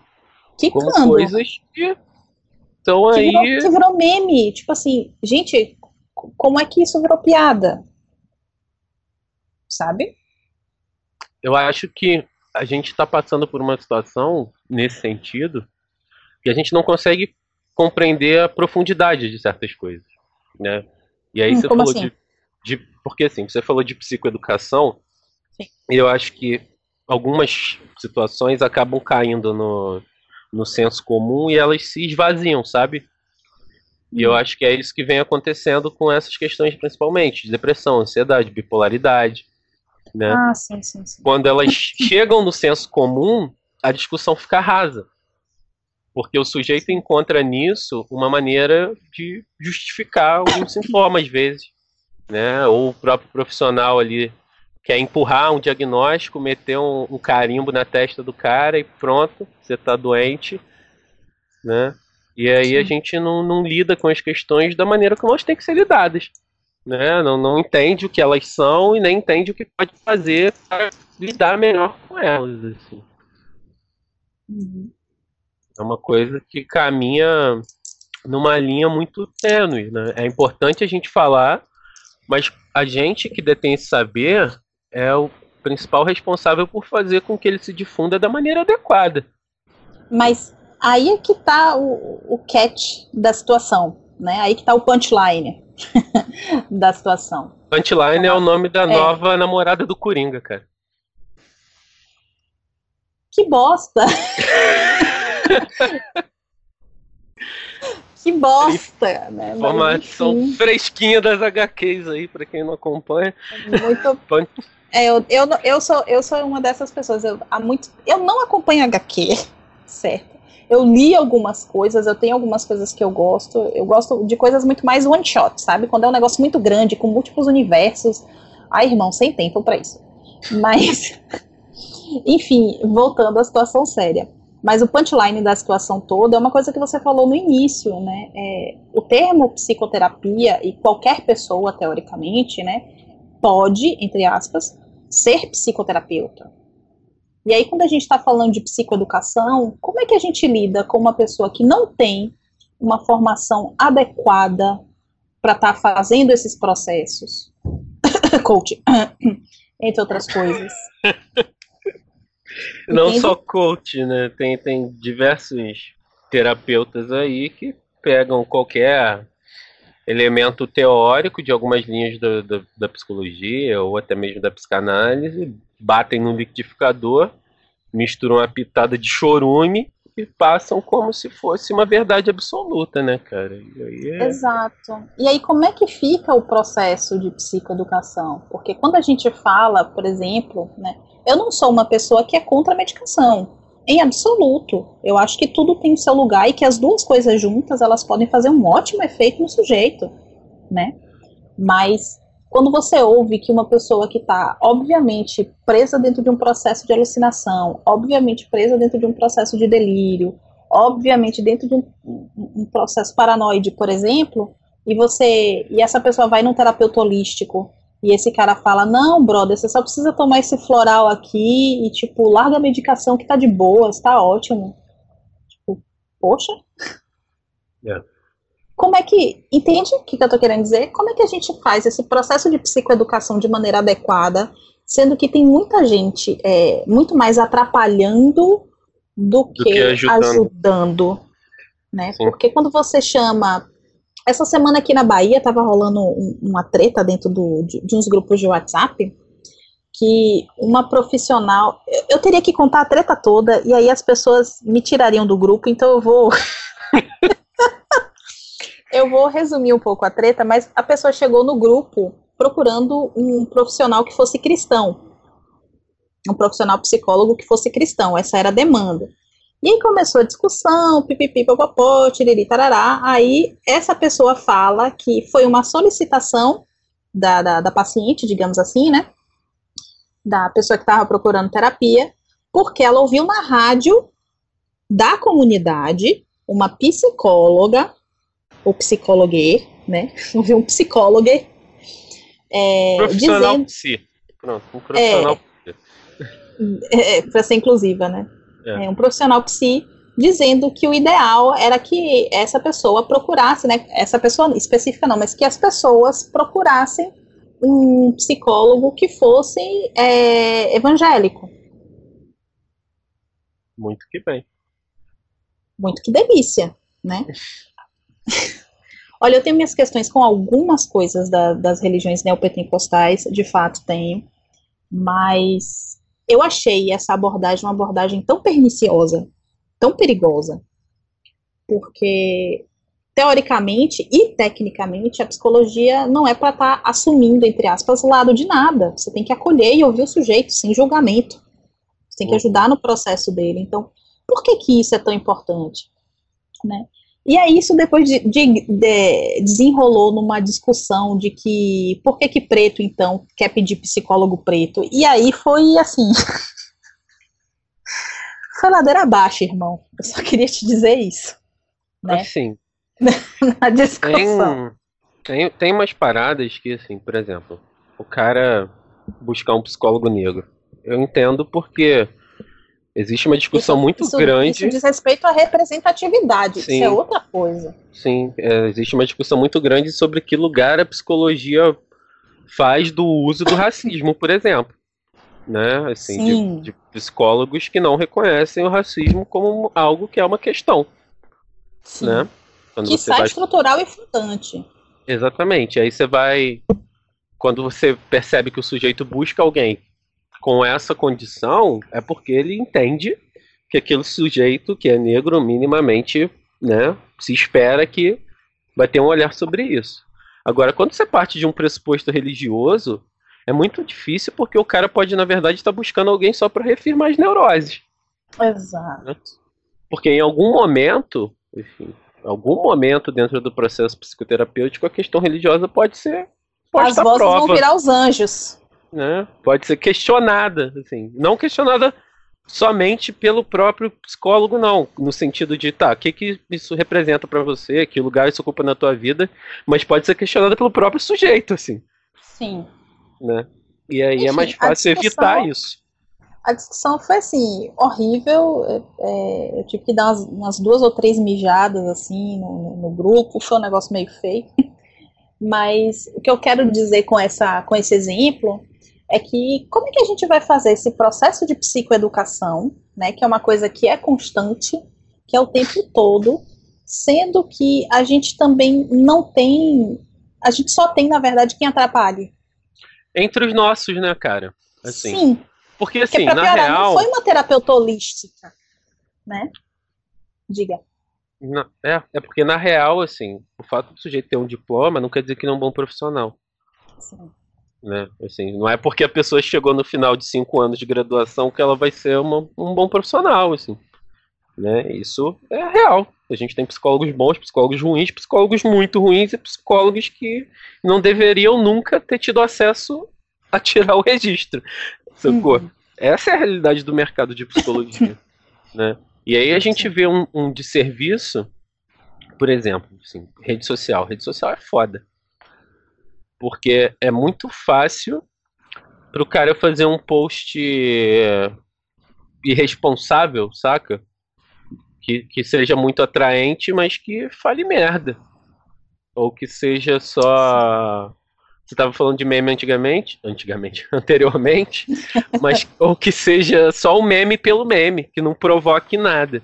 Speaker 1: que como coisas que estão aí.
Speaker 2: Virou, que virou meme. Tipo assim, gente, como é que isso virou piada? Sabe?
Speaker 1: Eu acho que a gente está passando por uma situação nesse sentido e a gente não consegue compreender a profundidade de certas coisas, né? E aí hum, você falou assim? de, de, porque assim, você falou de psicoeducação, Sim. e eu acho que algumas situações acabam caindo no, no senso comum e elas se esvaziam, sabe? E eu hum. acho que é isso que vem acontecendo com essas questões principalmente, de depressão, ansiedade, bipolaridade, né?
Speaker 2: Ah, sim, sim, sim.
Speaker 1: Quando elas chegam no senso comum, a discussão fica rasa. Porque o sujeito encontra nisso uma maneira de justificar algum sintoma, às vezes. Né? Ou o próprio profissional ali quer empurrar um diagnóstico, meter um, um carimbo na testa do cara e pronto, você está doente. Né? E aí Sim. a gente não, não, lida com as questões da maneira como elas têm que ser lidadas. Né? Não, não entende o que elas são e nem entende o que pode fazer para lidar melhor com elas. Assim. Uhum. É uma coisa que caminha numa linha muito tênue. Né? É importante a gente falar, mas a gente que detém esse saber é o principal responsável por fazer com que ele se difunda da maneira adequada.
Speaker 2: Mas aí é que está o, o catch da situação, né? Aí que está o punchline da situação.
Speaker 1: Punchline é o nome da é. nova namorada do Coringa, cara.
Speaker 2: Que bosta! que bosta, né?
Speaker 1: Informação fresquinha das HQs aí, pra quem não acompanha.
Speaker 2: Muito. é, eu, eu, eu, sou, eu sou uma dessas pessoas. Eu, há muito, eu não acompanho HQ, certo? Eu li algumas coisas, eu tenho algumas coisas que eu gosto. Eu gosto de coisas muito mais one shot, sabe? Quando é um negócio muito grande, com múltiplos universos. Ai, irmão, sem tempo para isso. Mas, enfim, voltando à situação séria. Mas o punchline da situação toda é uma coisa que você falou no início, né? É, o termo psicoterapia e qualquer pessoa, teoricamente, né, pode, entre aspas, ser psicoterapeuta. E aí, quando a gente está falando de psicoeducação, como é que a gente lida com uma pessoa que não tem uma formação adequada para estar tá fazendo esses processos? Coach, entre outras coisas.
Speaker 1: Não só coach, né? Tem, tem diversos terapeutas aí que pegam qualquer elemento teórico de algumas linhas da, da, da psicologia ou até mesmo da psicanálise, batem no liquidificador, misturam uma pitada de chorume e passam como se fosse uma verdade absoluta, né, cara?
Speaker 2: E é... Exato. E aí, como é que fica o processo de psicoeducação? Porque quando a gente fala, por exemplo, né, eu não sou uma pessoa que é contra a medicação. Em absoluto. Eu acho que tudo tem seu lugar e que as duas coisas juntas elas podem fazer um ótimo efeito no sujeito, né? Mas quando você ouve que uma pessoa que está, obviamente, presa dentro de um processo de alucinação, obviamente presa dentro de um processo de delírio, obviamente dentro de um, um processo paranoide, por exemplo, e você e essa pessoa vai num terapeuta holístico e esse cara fala: "Não, brother, você só precisa tomar esse floral aqui e tipo, larga a medicação que tá de boa, está ótimo". Tipo, poxa. É como é que, entende o que, eu estou querendo dizer? Como é que a gente faz esse processo de psicoeducação de maneira adequada, sendo que tem muita gente é, muito mais atrapalhando do, do que, que, ajudando. ajudando né? Porque quando você chama. Essa semana aqui na Bahia estava rolando uma treta dentro do, de, de uns grupos de WhatsApp que uma profissional. Eu teria que contar a treta toda e aí as pessoas me tirariam do grupo, então eu vou. Eu vou resumir um pouco a treta, mas a pessoa chegou no grupo procurando um profissional que fosse cristão. Um profissional psicólogo que fosse cristão. Essa era a demanda. E aí começou a discussão, pipipi, popopó, tiriri, tarará. Aí essa pessoa fala que foi uma solicitação da, da, da paciente, digamos assim, né? Da pessoa que estava procurando terapia, porque ela ouviu na rádio da comunidade uma psicóloga ou psicólogue, né? Ver um psicólogo.
Speaker 1: É, profissional dizendo, psi. Pronto, um profissional
Speaker 2: é, é, para ser inclusiva, né? É. é. um profissional psi dizendo que o ideal era que essa pessoa procurasse, né? Essa pessoa específica não, mas que as pessoas procurassem um psicólogo que fosse é, evangélico.
Speaker 1: Muito que bem.
Speaker 2: Muito que delícia, né? Olha, eu tenho minhas questões com algumas coisas da, das religiões neopentecostais, de fato tenho, mas eu achei essa abordagem uma abordagem tão perniciosa, tão perigosa, porque teoricamente e tecnicamente a psicologia não é para estar tá assumindo, entre aspas, lado de nada. Você tem que acolher e ouvir o sujeito sem julgamento. Você tem que ajudar no processo dele. Então, por que que isso é tão importante? Né? E aí isso depois de, de, de, desenrolou numa discussão de que por que que preto então quer pedir psicólogo preto? E aí foi assim, foi ladeira abaixo, irmão. Eu só queria te dizer isso. Né?
Speaker 1: Assim.
Speaker 2: Na discussão.
Speaker 1: Tem, tem, tem umas paradas que, assim, por exemplo, o cara buscar um psicólogo negro. Eu entendo porque Existe uma discussão isso, muito
Speaker 2: isso,
Speaker 1: grande.
Speaker 2: Isso diz respeito à representatividade, Sim. isso é outra coisa.
Speaker 1: Sim, é, existe uma discussão muito grande sobre que lugar a psicologia faz do uso do racismo, por exemplo. Né? Assim, de, de, psicólogos que não reconhecem o racismo como algo que é uma questão. Sim. Né?
Speaker 2: Quando que sai vai... estrutural e fundante.
Speaker 1: Exatamente. Aí você vai. Quando você percebe que o sujeito busca alguém com essa condição é porque ele entende que aquele sujeito que é negro minimamente, né, se espera que vai ter um olhar sobre isso. Agora, quando você parte de um pressuposto religioso, é muito difícil porque o cara pode, na verdade, estar buscando alguém só para reafirmar as neuroses.
Speaker 2: Exato. Né?
Speaker 1: Porque em algum momento, enfim, algum momento dentro do processo psicoterapêutico, a questão religiosa pode ser. Pode
Speaker 2: as vozes prova. vão virar os anjos
Speaker 1: né, pode ser questionada, assim, não questionada somente pelo próprio psicólogo, não, no sentido de, tá, o que, que isso representa para você, que lugar isso ocupa na tua vida, mas pode ser questionada pelo próprio sujeito, assim.
Speaker 2: Sim.
Speaker 1: Né? E aí Enfim, é mais fácil evitar isso.
Speaker 2: A discussão foi, assim, horrível, é, é, eu tive que dar umas, umas, duas ou três mijadas, assim, no, no grupo, foi um negócio meio feio. Mas o que eu quero dizer com, essa, com esse exemplo é que como é que a gente vai fazer esse processo de psicoeducação, né, que é uma coisa que é constante, que é o tempo todo, sendo que a gente também não tem, a gente só tem, na verdade, quem atrapalhe.
Speaker 1: Entre os nossos, né, cara? Assim,
Speaker 2: Sim.
Speaker 1: Porque,
Speaker 2: Porque
Speaker 1: assim,
Speaker 2: pra
Speaker 1: na
Speaker 2: piorar,
Speaker 1: real.
Speaker 2: não foi uma terapeuta holística, né? Diga.
Speaker 1: na- é, é porque, na real, assim, o fato do sujeito ter um diploma não quer dizer que ele é um bom profissional.
Speaker 2: Sim.
Speaker 1: Né? Assim, não é porque a pessoa chegou no final de cinco anos de graduação que ela vai ser uma- um bom profissional, assim. Né? Isso é real. A gente tem psicólogos bons, psicólogos ruins, psicólogos muito ruins e psicólogos que não deveriam nunca ter tido acesso a tirar o registro. Sacou?
Speaker 2: Uhum.
Speaker 1: Essa é a realidade do mercado de psicologia. né? E aí a gente vê um, um desserviço, por exemplo, assim, rede social. Rede social é foda. Porque é muito fácil pro cara fazer um post irresponsável, saca? Que, que seja muito atraente, mas que fale merda. Ou que seja só. Você estava falando de meme antigamente, antigamente, anteriormente, mas ou que seja só um meme pelo meme, que não provoque nada.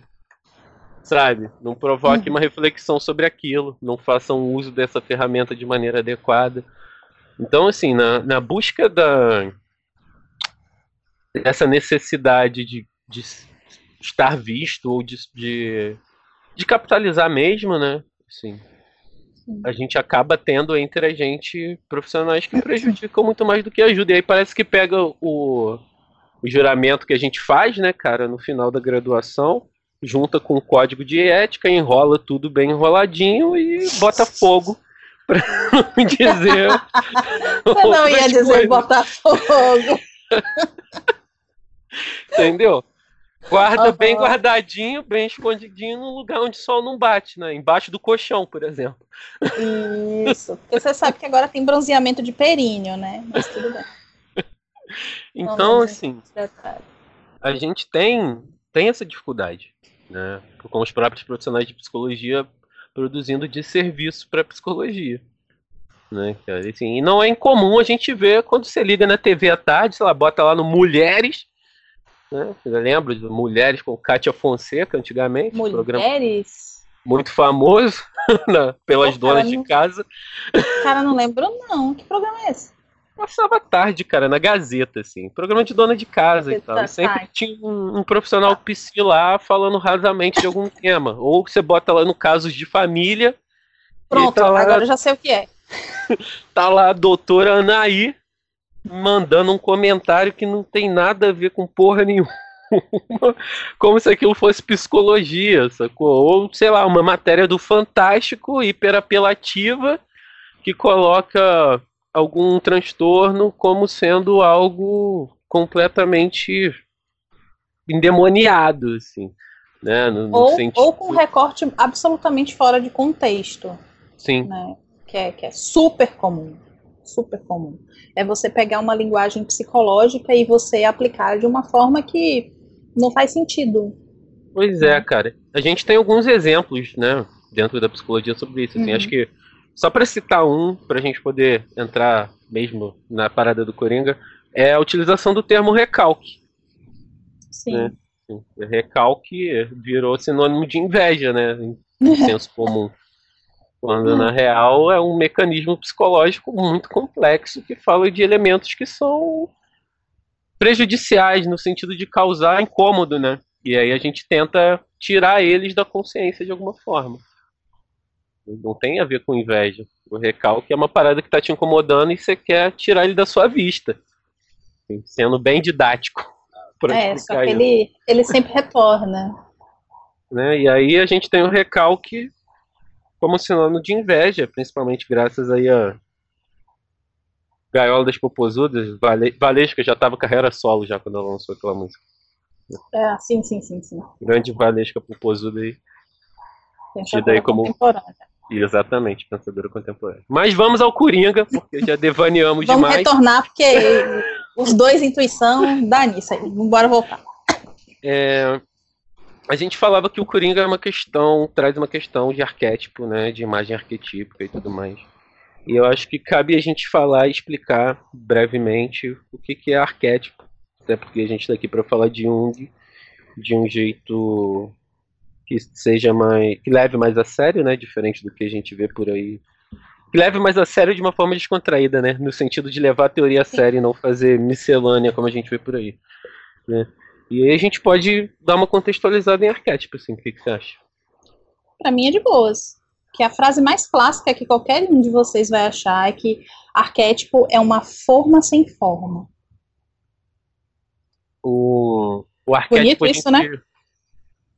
Speaker 1: Sabe? Não provoque
Speaker 2: Uhum.
Speaker 1: uma reflexão sobre aquilo, não façam uso dessa ferramenta de maneira adequada. Então, assim, na, na busca da dessa necessidade de, de estar visto ou de, de, de capitalizar mesmo, né? Assim, a gente acaba tendo entre a gente profissionais que prejudicam muito mais do que ajudam. E aí parece que pega o, o juramento que a gente faz, né, cara, no final da graduação, junta com o código de ética, enrola tudo bem enroladinho e bota fogo pra não dizer.
Speaker 2: Você não ia dizer
Speaker 1: coisas,
Speaker 2: Botafogo.
Speaker 1: Entendeu? Guarda
Speaker 2: Aham.
Speaker 1: bem guardadinho, bem escondidinho no lugar onde o sol não bate, né? Embaixo do colchão, por exemplo.
Speaker 2: Isso. Porque você sabe que agora tem bronzeamento de períneo, né? Mas tudo bem.
Speaker 1: Então,
Speaker 2: Não,
Speaker 1: assim, a gente tem, tem essa dificuldade, né? Com os próprios profissionais de psicologia produzindo de serviço para psicologia. Né, cara? E, Assim, e não é incomum a gente ver quando você liga na TV à tarde, sei lá, bota lá no Mulheres, né? Você lembra de Mulheres com Kátia Fonseca antigamente? um Programa
Speaker 2: Mulheres?
Speaker 1: muito famoso né, pelas
Speaker 2: Pô,
Speaker 1: donas de casa.
Speaker 2: Cara, não lembro não. Que programa é esse?
Speaker 1: Passava tarde, cara, na Gazeta, assim. Programa de dona de casa e tal. E sempre tinha um, um profissional psi lá falando rasamente de algum tema. Ou você bota lá no casos de família.
Speaker 2: Pronto,
Speaker 1: tá lá,
Speaker 2: agora eu já sei o que é.
Speaker 1: tá lá a doutora Anaí mandando um comentário que não tem nada a ver com porra nenhuma. Como se aquilo fosse psicologia, sacou? Ou, sei lá, uma matéria do Fantástico hiperapelativa que coloca algum transtorno como sendo algo completamente endemoniado, assim. Né? No, no
Speaker 2: Ou,
Speaker 1: sentido...
Speaker 2: ou com recorte absolutamente fora de contexto,
Speaker 1: Sim,
Speaker 2: né? Que é, que é super comum. Super comum. É você pegar uma linguagem psicológica e você aplicar de uma forma que não faz sentido.
Speaker 1: Pois é, cara. A gente tem alguns exemplos, né, dentro da psicologia sobre isso. Assim,
Speaker 2: Uhum.
Speaker 1: Acho que só para citar um, para a gente poder entrar mesmo na parada do Coringa, é a utilização do termo recalque.
Speaker 2: Sim.
Speaker 1: É. Assim, Recalque virou sinônimo de inveja, né, em senso comum. Quando na real é um mecanismo psicológico muito complexo que fala de elementos que são prejudiciais no sentido de causar incômodo, né? E aí a gente tenta tirar eles da consciência de alguma forma. Não tem a ver com inveja. O recalque é uma parada que tá te incomodando e você quer tirar ele da sua vista. Sendo bem didático.
Speaker 2: É, só que
Speaker 1: isso,
Speaker 2: ele, ele sempre retorna.
Speaker 1: né? E aí a gente tem o recalque como sinônimo de inveja, principalmente graças aí a Gaiola das Popozudas, Vale... Valesca já tava carreira solo já quando ela lançou aquela música.
Speaker 2: É, sim, sim, sim, sim.
Speaker 1: Grande Valesca Popozuda aí. Tido aí como-. Exatamente, pensadora contemporânea. Mas vamos ao Coringa, porque já devaneamos
Speaker 2: Vamos
Speaker 1: demais.
Speaker 2: retornar, porque os dois intuição dá nisso aí. Vambora voltar.
Speaker 1: É, a gente falava que o Coringa é uma questão, traz uma questão de arquétipo, né, de imagem arquetípica e tudo mais. E eu acho que cabe a gente falar e explicar brevemente o que, que é arquétipo, até porque a gente está aqui para falar de Jung de um jeito que seja mais. que leve mais a sério, né? Diferente do que a gente vê por aí. Que leve mais a sério de uma forma descontraída, né? No sentido de levar a teoria a sério e não fazer miscelânea como a gente vê por aí. Né? E aí a gente pode dar uma contextualizada em arquétipo, assim, o que, que você acha?
Speaker 2: Pra mim é de boas. Que a frase mais clássica que qualquer um de vocês vai achar é que arquétipo é uma forma sem forma.
Speaker 1: O, o arquétipo.
Speaker 2: Bonito isso, gente... né?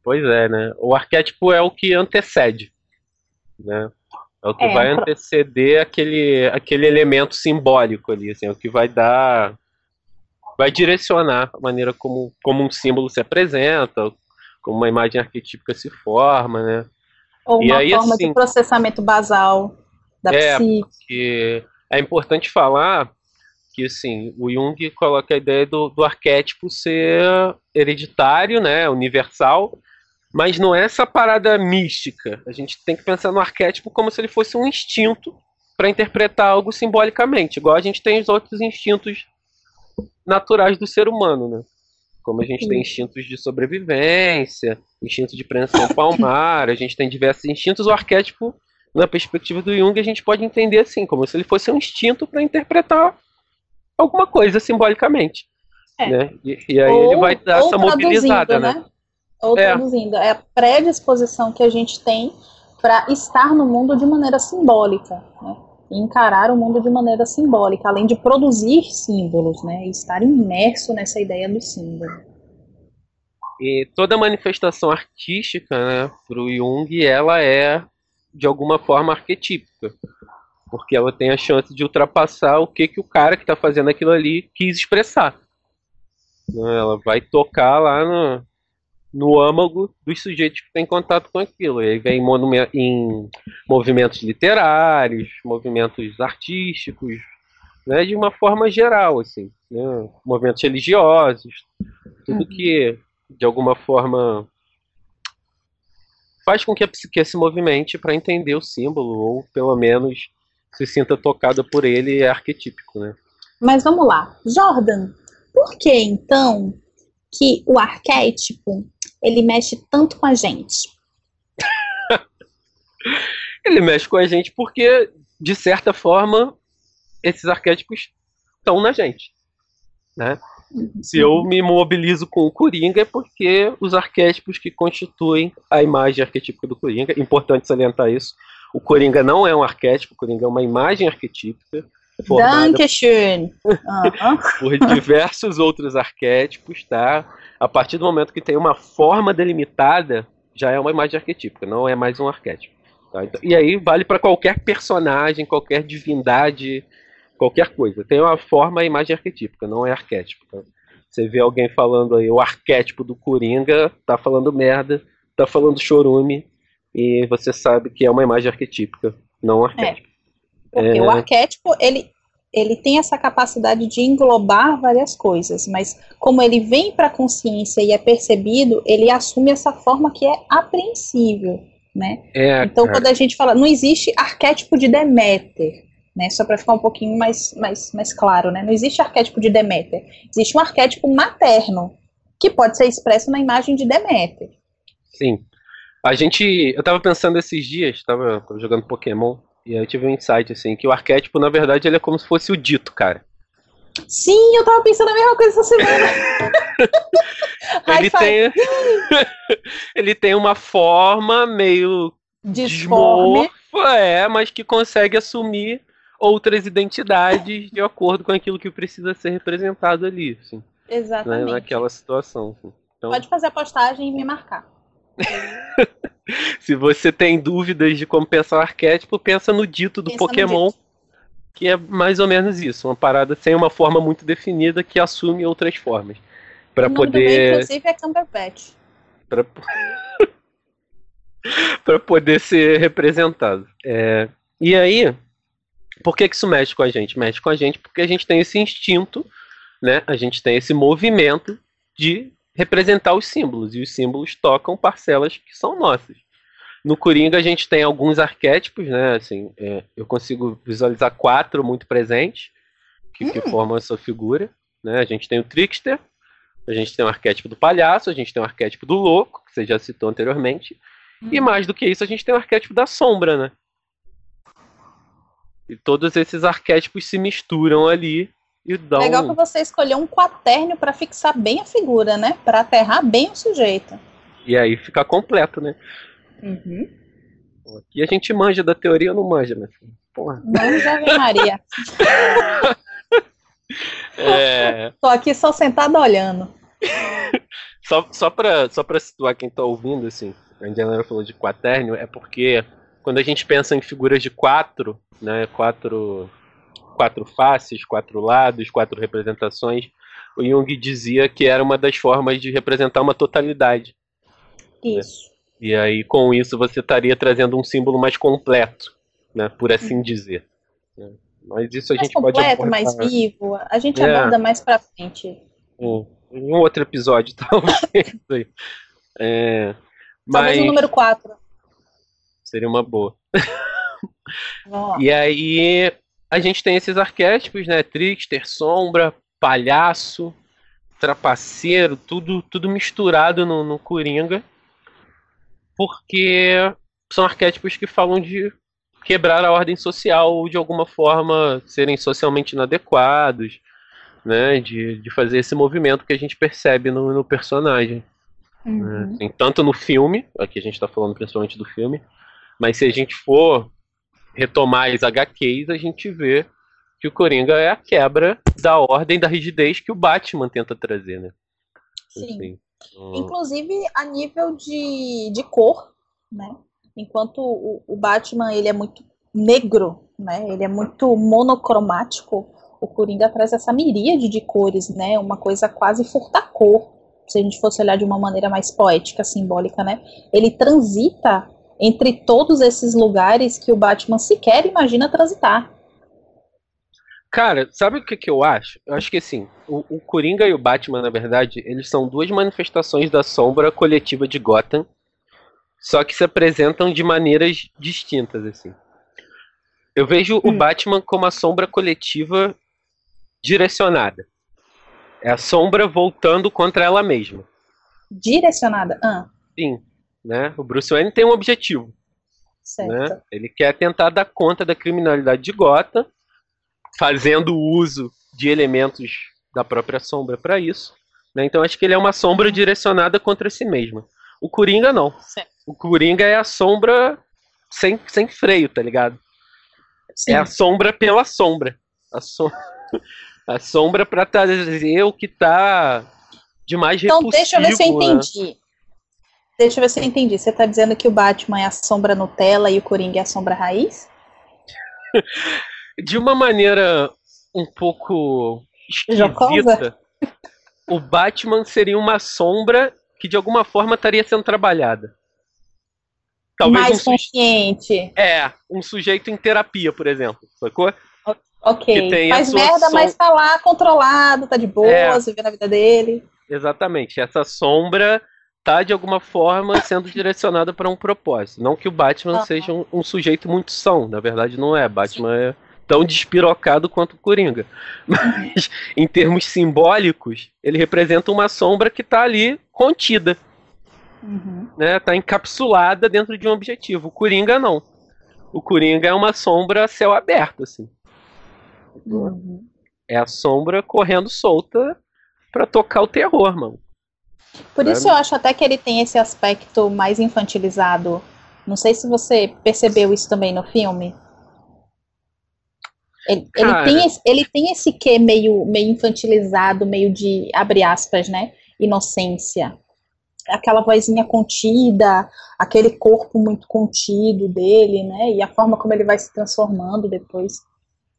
Speaker 1: Pois é, né? O arquétipo é o que antecede, né? É o que é, vai anteceder aquele, aquele elemento simbólico ali, assim, é o que vai dar, vai direcionar a maneira como, como um símbolo se apresenta, como uma imagem arquetípica se forma, né?
Speaker 2: Ou uma aí, forma assim, de processamento basal da
Speaker 1: é, psique. É importante falar que assim, o Jung coloca a ideia do, do arquétipo ser hereditário, né, universal, mas não é essa parada mística. A gente tem que pensar no arquétipo como se ele fosse um instinto para interpretar algo simbolicamente, igual a gente tem os outros instintos naturais do ser humano, né? Como a gente tem instintos de sobrevivência, instinto de preensão palmar, a gente tem diversos instintos, o arquétipo, na perspectiva do Jung, a gente pode entender assim, como se ele fosse um instinto para interpretar alguma coisa simbolicamente. É. Né? E, e, aí ou, ele vai dar essa mobilizada, né? né?
Speaker 2: Ou é. traduzindo, é a predisposição que a gente tem para estar no mundo de maneira simbólica, né? encarar o mundo de maneira simbólica, além de produzir símbolos, né? E estar imerso nessa ideia do símbolo.
Speaker 1: E toda manifestação artística, né, para o Jung, ela é de alguma forma arquetípica, porque ela tem a chance de ultrapassar o que que o cara que está fazendo aquilo ali quis expressar. Né? Ela vai tocar lá no, no âmago dos sujeitos que têm contato com aquilo. E aí vem em movimentos literários, movimentos artísticos, né, de uma forma geral, assim, né, movimentos religiosos, tudo uhum. que de alguma forma faz com que a psique se movimente para entender o símbolo ou pelo menos se sinta tocada por ele é arquetípico, né?
Speaker 2: Mas vamos lá, Jordan, por que então que o arquétipo ele mexe tanto com a gente?
Speaker 1: ele mexe com a gente porque, de certa forma, esses arquétipos estão na gente. Né? Se eu me mobilizo com o Coringa é porque os arquétipos que constituem a imagem arquetípica do Coringa, importante salientar isso, o Coringa não é um arquétipo, o Coringa é uma imagem arquetípica
Speaker 2: Dankeschön.
Speaker 1: por diversos outros arquétipos, tá? A partir do momento que tem uma forma delimitada, já é uma imagem arquetípica, não é mais um arquétipo. Tá? Então, e aí vale para qualquer personagem, qualquer divindade, qualquer coisa. Tem uma forma e imagem arquetípica, não é arquétipo. Tá? Você vê alguém falando aí o arquétipo do Coringa, tá falando merda, tá falando chorume, e você sabe que é uma imagem arquetípica, não um arquétipo.
Speaker 2: É. Porque é... o arquétipo, ele, ele tem essa capacidade de englobar várias coisas, mas como ele vem para a consciência e é percebido, ele assume essa forma que é apreensível, né? É, então, quando a gente fala, não existe arquétipo de Deméter, né? Só para ficar um pouquinho mais, mais, mais claro, né? Não existe arquétipo de Deméter, existe um arquétipo materno que pode ser expresso na imagem de Deméter.
Speaker 1: Sim. A gente, eu estava pensando esses dias, estava jogando Pokémon, e aí eu tive um insight, assim, que o arquétipo, na verdade, ele é como se fosse o dito, cara.
Speaker 2: Sim, eu tava pensando a mesma coisa essa semana.
Speaker 1: ele, tem... ele tem uma forma meio
Speaker 2: disforme,
Speaker 1: é, mas que consegue assumir outras identidades de acordo com aquilo que precisa ser representado ali, assim,
Speaker 2: Exatamente.
Speaker 1: Né, naquela situação. Assim.
Speaker 2: Então... Pode fazer a postagem e me marcar.
Speaker 1: Se você tem dúvidas de como pensar o arquétipo, pensa no dito do pensa Pokémon, dito. que é mais ou menos isso, uma parada sem uma forma muito definida que assume outras formas. Para poder.
Speaker 2: Bem, inclusive é Cumberbatch.
Speaker 1: Pra... para poder ser representado. É... E aí, por que, que isso mexe com a gente? Mexe com a gente porque a gente tem esse instinto, né? A gente tem esse movimento de representar os símbolos, e os símbolos tocam parcelas que são nossas. No Coringa a gente tem alguns arquétipos, né? Assim, é, eu consigo visualizar quatro muito presentes, que, hum. que formam essa figura. Né? A gente tem o Trickster, A gente tem o arquétipo do palhaço, a gente tem o arquétipo do louco, que você já citou anteriormente. Hum. E mais do que isso, a gente tem o arquétipo da sombra, né? E todos esses arquétipos se misturam ali e dão.
Speaker 2: Legal que você escolheu um quaterno para fixar bem a figura, né? Para aterrar bem o sujeito.
Speaker 1: E aí fica completo, né?
Speaker 2: Uhum.
Speaker 1: Aqui a gente manja da teoria ou não manja, né? Porra.
Speaker 2: Manja, Maria.
Speaker 1: é...
Speaker 2: Tô aqui só sentado olhando.
Speaker 1: só, só, pra, só pra situar quem tá ouvindo, assim, a Indiana falou de quaternio, é porque quando a gente pensa em figuras de quatro, né, quatro, quatro faces, quatro lados, quatro representações, o Jung dizia que era uma das formas de representar uma totalidade.
Speaker 2: Isso.
Speaker 1: Né? E aí, com isso, você estaria trazendo um símbolo mais completo, né, por assim dizer. Né? Mas isso a
Speaker 2: mais
Speaker 1: gente
Speaker 2: completo,
Speaker 1: pode abordar.
Speaker 2: mais vivo. A gente é. aborda mais pra frente.
Speaker 1: Em um outro episódio, talvez. é,
Speaker 2: Talvez o número 4.
Speaker 1: Seria uma boa. e aí a gente tem esses arquétipos, né? Trickster, sombra, palhaço, trapaceiro, tudo, tudo misturado no, no Coringa. Porque são arquétipos que falam de quebrar a ordem social ou de alguma forma serem socialmente inadequados, né? De, de fazer esse movimento que a gente percebe no, no personagem. Uhum. Né? Assim, tanto no filme, aqui a gente está falando principalmente do filme, mas se a gente for retomar as HQs, a gente vê que o Coringa é a quebra da ordem da rigidez que o Batman tenta trazer, né?
Speaker 2: Sim. Assim, hum... Inclusive a nível de, de cor, né? Enquanto o, o Batman ele é muito negro, né? Ele é muito monocromático. O Coringa traz essa miríade de cores, né? Uma coisa quase furta-cor, se a gente fosse olhar de uma maneira mais poética, simbólica, né? Ele transita entre todos esses lugares que o Batman sequer imagina transitar.
Speaker 1: Cara, sabe o que, que eu acho? Eu acho que assim, o, o Coringa e o Batman, na verdade, eles são duas manifestações da sombra coletiva de Gotham, só que se apresentam de maneiras distintas, assim. Eu vejo hum. o Batman como a sombra coletiva direcionada. É a sombra voltando contra ela mesma.
Speaker 2: Direcionada? Ah.
Speaker 1: Sim. Né? O Bruce Wayne tem um objetivo.
Speaker 2: Certo.
Speaker 1: Né? Ele quer tentar dar conta da criminalidade de Gotham, fazendo uso de elementos da própria sombra para isso. Né? Então acho que ele é uma sombra direcionada contra si mesma. O Coringa não.
Speaker 2: Certo.
Speaker 1: O Coringa é a sombra sem, sem freio, tá ligado? Sim. É a sombra pela sombra. A sombra. A sombra para trazer o que tá de mais
Speaker 2: Então, deixa eu ver se eu né? entendi. Né? Deixa eu ver se eu entendi. Você tá dizendo que o Batman é a sombra Nutella e o Coringa é a sombra raiz?
Speaker 1: de uma maneira um pouco esquisita, o Batman seria uma sombra que de alguma forma estaria sendo trabalhada.
Speaker 2: Talvez mais um consciente.
Speaker 1: É, um sujeito em terapia, por exemplo, sacou?
Speaker 2: Ok. Faz merda, som... mas tá lá controlado, tá de boa, é. vivendo a vida dele.
Speaker 1: Exatamente. Essa sombra tá de alguma forma sendo direcionada para um propósito. Não que o Batman uhum. seja um, um, sujeito muito são, na verdade não é. Batman Sim. é tão despirocado quanto o Coringa. Mas em termos simbólicos, ele representa uma sombra que tá ali contida.
Speaker 2: Uhum.
Speaker 1: Né? Tá encapsulada dentro de um objetivo. O Coringa não. O Coringa é uma sombra a céu aberto, assim.
Speaker 2: Uhum.
Speaker 1: É a sombra correndo solta para tocar o terror, mano.
Speaker 2: Por isso eu acho até que ele tem esse aspecto mais infantilizado. Não sei se você percebeu isso também no filme. Ele, ele, tem, esse, ele tem esse quê meio, meio infantilizado, meio de, abre aspas, né? Inocência. Aquela vozinha contida, aquele corpo muito contido dele, né? E a forma como ele vai se transformando depois.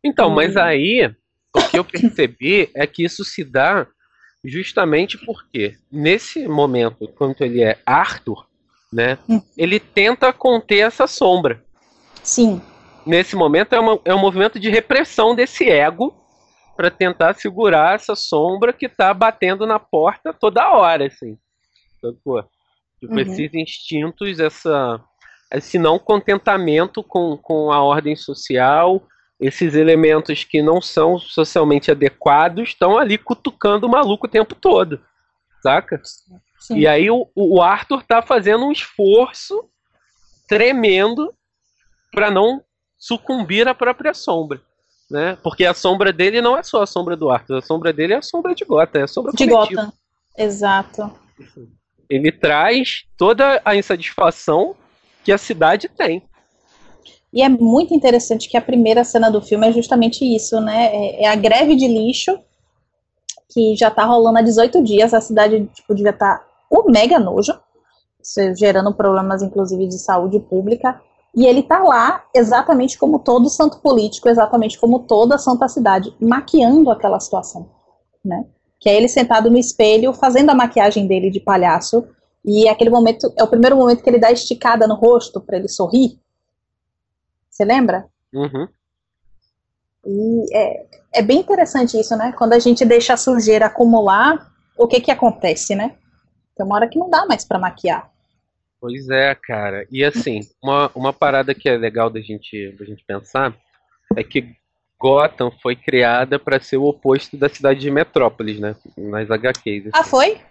Speaker 1: Então, mas aí, o que eu percebi é que isso se dá justamente porque, nesse momento, quando ele é Arthur, né, hum. ele tenta conter essa sombra.
Speaker 2: Sim.
Speaker 1: Nesse momento é, uma, é um movimento de repressão desse ego para tentar segurar essa sombra que tá batendo na porta toda hora, assim. Então, pô, tipo, uhum. esses instintos, essa, esse não contentamento com, com a ordem social, esses elementos que não são socialmente adequados estão ali cutucando o maluco o tempo todo. saca? Sim. E aí o, o Arthur tá fazendo um esforço tremendo para não sucumbir à própria sombra. Né? Porque a sombra dele não é só a sombra do Arthur, a sombra dele é a sombra de Gotham, é a sombra
Speaker 2: de coletiva. Gotham. Exato.
Speaker 1: Ele traz toda a insatisfação que a cidade tem.
Speaker 2: E é muito interessante que a primeira cena do filme é justamente isso, né? É, é a greve de lixo que já tá rolando há 18 dias. A cidade tipo, devia estar tá um mega nojo, gerando problemas, inclusive, de saúde pública. E ele tá lá exatamente como todo santo político, exatamente como toda santa cidade, maquiando aquela situação, né? Que é ele sentado no espelho, fazendo a maquiagem dele de palhaço, e aquele momento é o primeiro momento que ele dá esticada no rosto para ele sorrir. Você lembra?
Speaker 1: Uhum.
Speaker 2: E é, é bem interessante isso, né? Quando a gente deixa a sujeira acumular, o que que acontece, né? Tem uma hora que não dá mais para maquiar.
Speaker 1: Pois é, cara. E assim, uma, uma parada que é legal da gente, da gente pensar é que Gotham foi criada para ser o oposto da cidade de Metrópolis, né? Nas HQs.
Speaker 2: Assim. Ah, foi?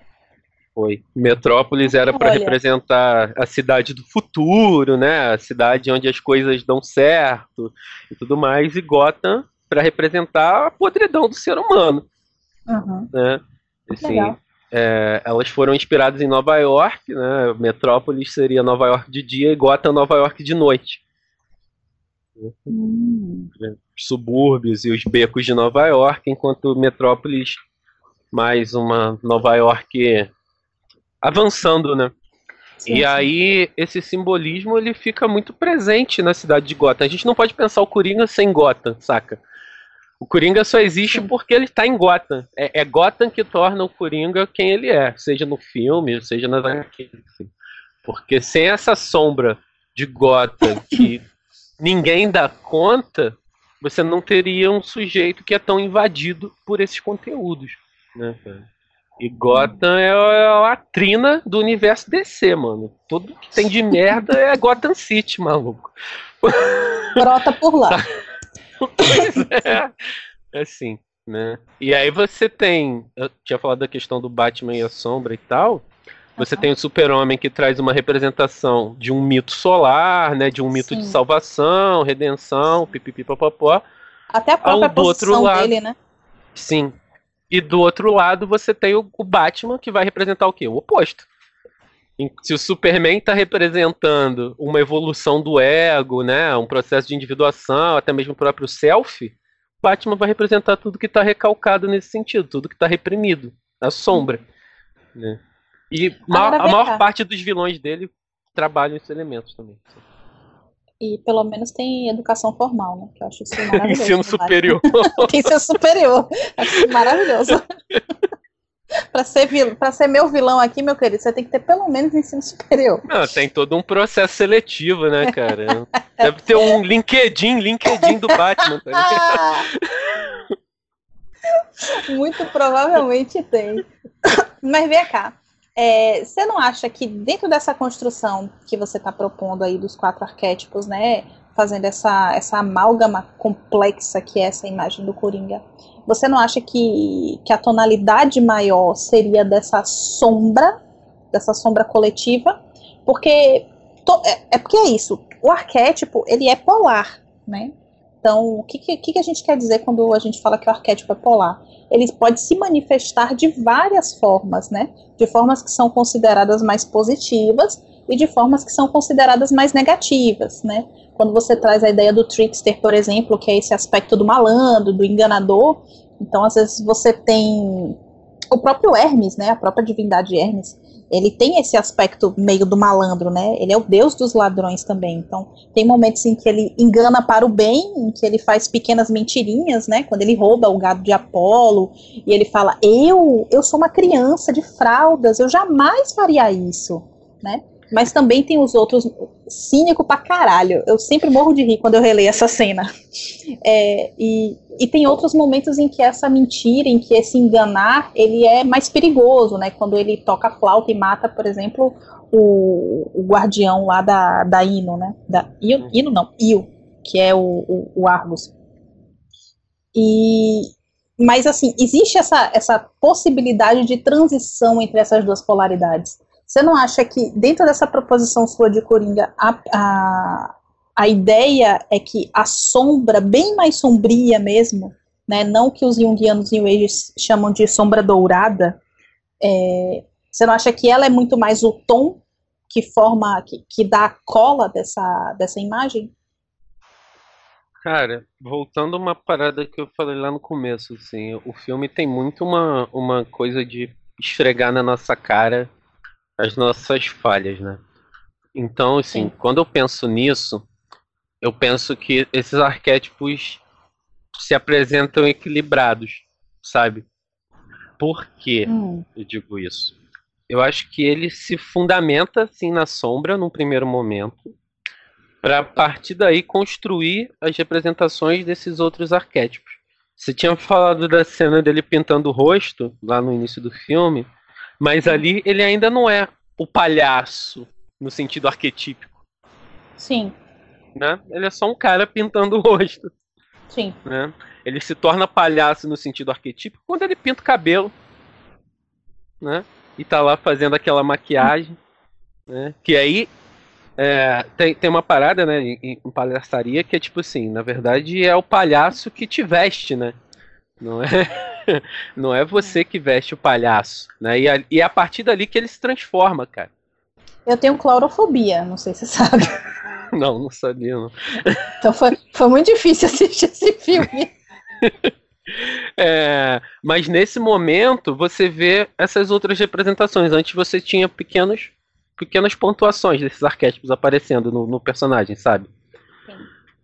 Speaker 1: Foi. Metrópolis era para representar a cidade do futuro, né? A cidade onde as coisas dão certo e tudo mais. E Gotham para representar a podridão do ser humano.
Speaker 2: Uhum.
Speaker 1: Né? Assim. É, elas foram inspiradas em Nova York, né? Metrópolis seria Nova York de dia e Gotham Nova York de noite.
Speaker 2: Hum.
Speaker 1: Os subúrbios e os becos de Nova York, enquanto Metrópolis mais uma Nova York avançando, né? Sim, e sim. aí esse simbolismo ele fica muito presente na cidade de Gotham. A gente não pode pensar o Coringa sem Gotham, saca? O Coringa só existe Sim. porque ele está em Gotham. É, é, Gotham que torna o Coringa quem ele é, seja no filme, seja HQs. Assim. Porque sem essa sombra de Gotham que ninguém dá conta, você não teria um sujeito que é tão invadido por esses conteúdos. Né, E Gotham é a trina do universo DC, mano. Tudo que tem de merda é Gotham City, maluco.
Speaker 2: Brota por lá.
Speaker 1: é, é assim, né? E aí você tem. Eu tinha falado da questão do Batman e a sombra e tal. Você uhum. tem o super-homem que traz uma representação de um mito solar, né? De um mito Sim. de salvação, redenção, pipipipopopó.
Speaker 2: Até a própria Ao, do outro lado, dele, né?
Speaker 1: Sim. E do outro lado você tem o, o Batman que vai representar o quê? O oposto. Se o Superman está representando uma evolução do ego, né, um processo de individuação, até mesmo o próprio self, Batman vai representar tudo que está recalcado nesse sentido, tudo que está reprimido, a sombra. Né? E ma a maior parte dos vilões dele trabalham esses elementos também.
Speaker 2: E pelo menos tem educação formal, né? Que eu acho isso maravilhoso.
Speaker 1: Ensino superior.
Speaker 2: Ensino superior. Acho maravilhoso. para ser, pra ser meu vilão aqui, meu querido, você tem que ter pelo menos ensino superior.
Speaker 1: Não, tem todo um processo seletivo, né, cara? Deve ter um LinkedIn, LinkedIn do Batman. Tá
Speaker 2: Muito provavelmente tem. Mas vem cá. É, você não acha que dentro dessa construção que você está propondo aí dos quatro arquétipos, né, fazendo essa, essa amálgama complexa que é essa imagem do Coringa, você não acha que, que a tonalidade maior seria dessa sombra, dessa sombra coletiva? Porque to, é, é, porque é isso. O arquétipo ele é polar, né? Então, o que, que, que a gente quer dizer quando a gente fala que o arquétipo é polar? Ele pode se manifestar de várias formas, né? De formas que são consideradas mais positivas e de formas que são consideradas mais negativas, né? Quando você traz a ideia do trickster, por exemplo, que é esse aspecto do malandro, do enganador, então às vezes você tem o próprio Hermes, né? A própria divindade Hermes, ele tem esse aspecto meio do malandro, né? Ele é o deus dos ladrões também. Então, tem momentos em que ele engana para o bem, em que ele faz pequenas mentirinhas, né? Quando ele rouba o gado de Apolo e ele fala: "Eu, eu sou uma criança de fraldas, eu jamais faria isso", né? Mas também tem os outros cínico pra caralho. Eu sempre morro de rir quando eu releio essa cena. É, e, e tem outros momentos em que essa mentira, em que esse enganar, ele é mais perigoso, né? Quando ele toca a flauta e mata, por exemplo, o, o guardião lá da, da Ino, né? Da, Ino, Ino não, Io, que é o, o, o Argus. E, mas assim, existe essa, essa possibilidade de transição entre essas duas polaridades. Você não acha que, dentro dessa proposição sua de Coringa, a, a, a ideia é que a sombra, bem mais sombria mesmo, né, não que os jungianos New Age chamam de sombra dourada, é, você não acha que ela é muito mais o tom que forma, que, que dá a cola dessa, dessa imagem?
Speaker 1: Cara, voltando a uma parada que eu falei lá no começo, assim, o filme tem muito uma, uma coisa de esfregar na nossa cara as nossas falhas, né? Então, assim, Sim. quando eu penso nisso, eu penso que esses arquétipos se apresentam equilibrados, sabe? Por que hum. eu digo isso? Eu acho que ele se fundamenta, assim, na sombra, num primeiro momento, para a partir daí construir as representações desses outros arquétipos. Você tinha falado da cena dele pintando o rosto lá no início do filme, mas ali ele ainda não é o palhaço no sentido arquetípico.
Speaker 2: Sim.
Speaker 1: Né? Ele é só um cara pintando o rosto.
Speaker 2: Sim.
Speaker 1: Né? Ele se torna palhaço no sentido arquetípico quando ele pinta o cabelo. Né? E tá lá fazendo aquela maquiagem. Né? Que aí é, tem, tem uma parada, né, em, em, palhaçaria que é tipo assim, na verdade é o palhaço que te veste, né? Não é, não é você que veste o palhaço, né? E, a, e é a partir dali que ele se transforma, cara.
Speaker 2: Eu tenho clorofobia, não sei se você sabe.
Speaker 1: Não, não sabia, não.
Speaker 2: Então foi, foi muito difícil assistir esse filme.
Speaker 1: É, mas nesse momento você vê essas outras representações. Antes você tinha pequenos pequenas pontuações desses arquétipos aparecendo no, no personagem, sabe? Sim.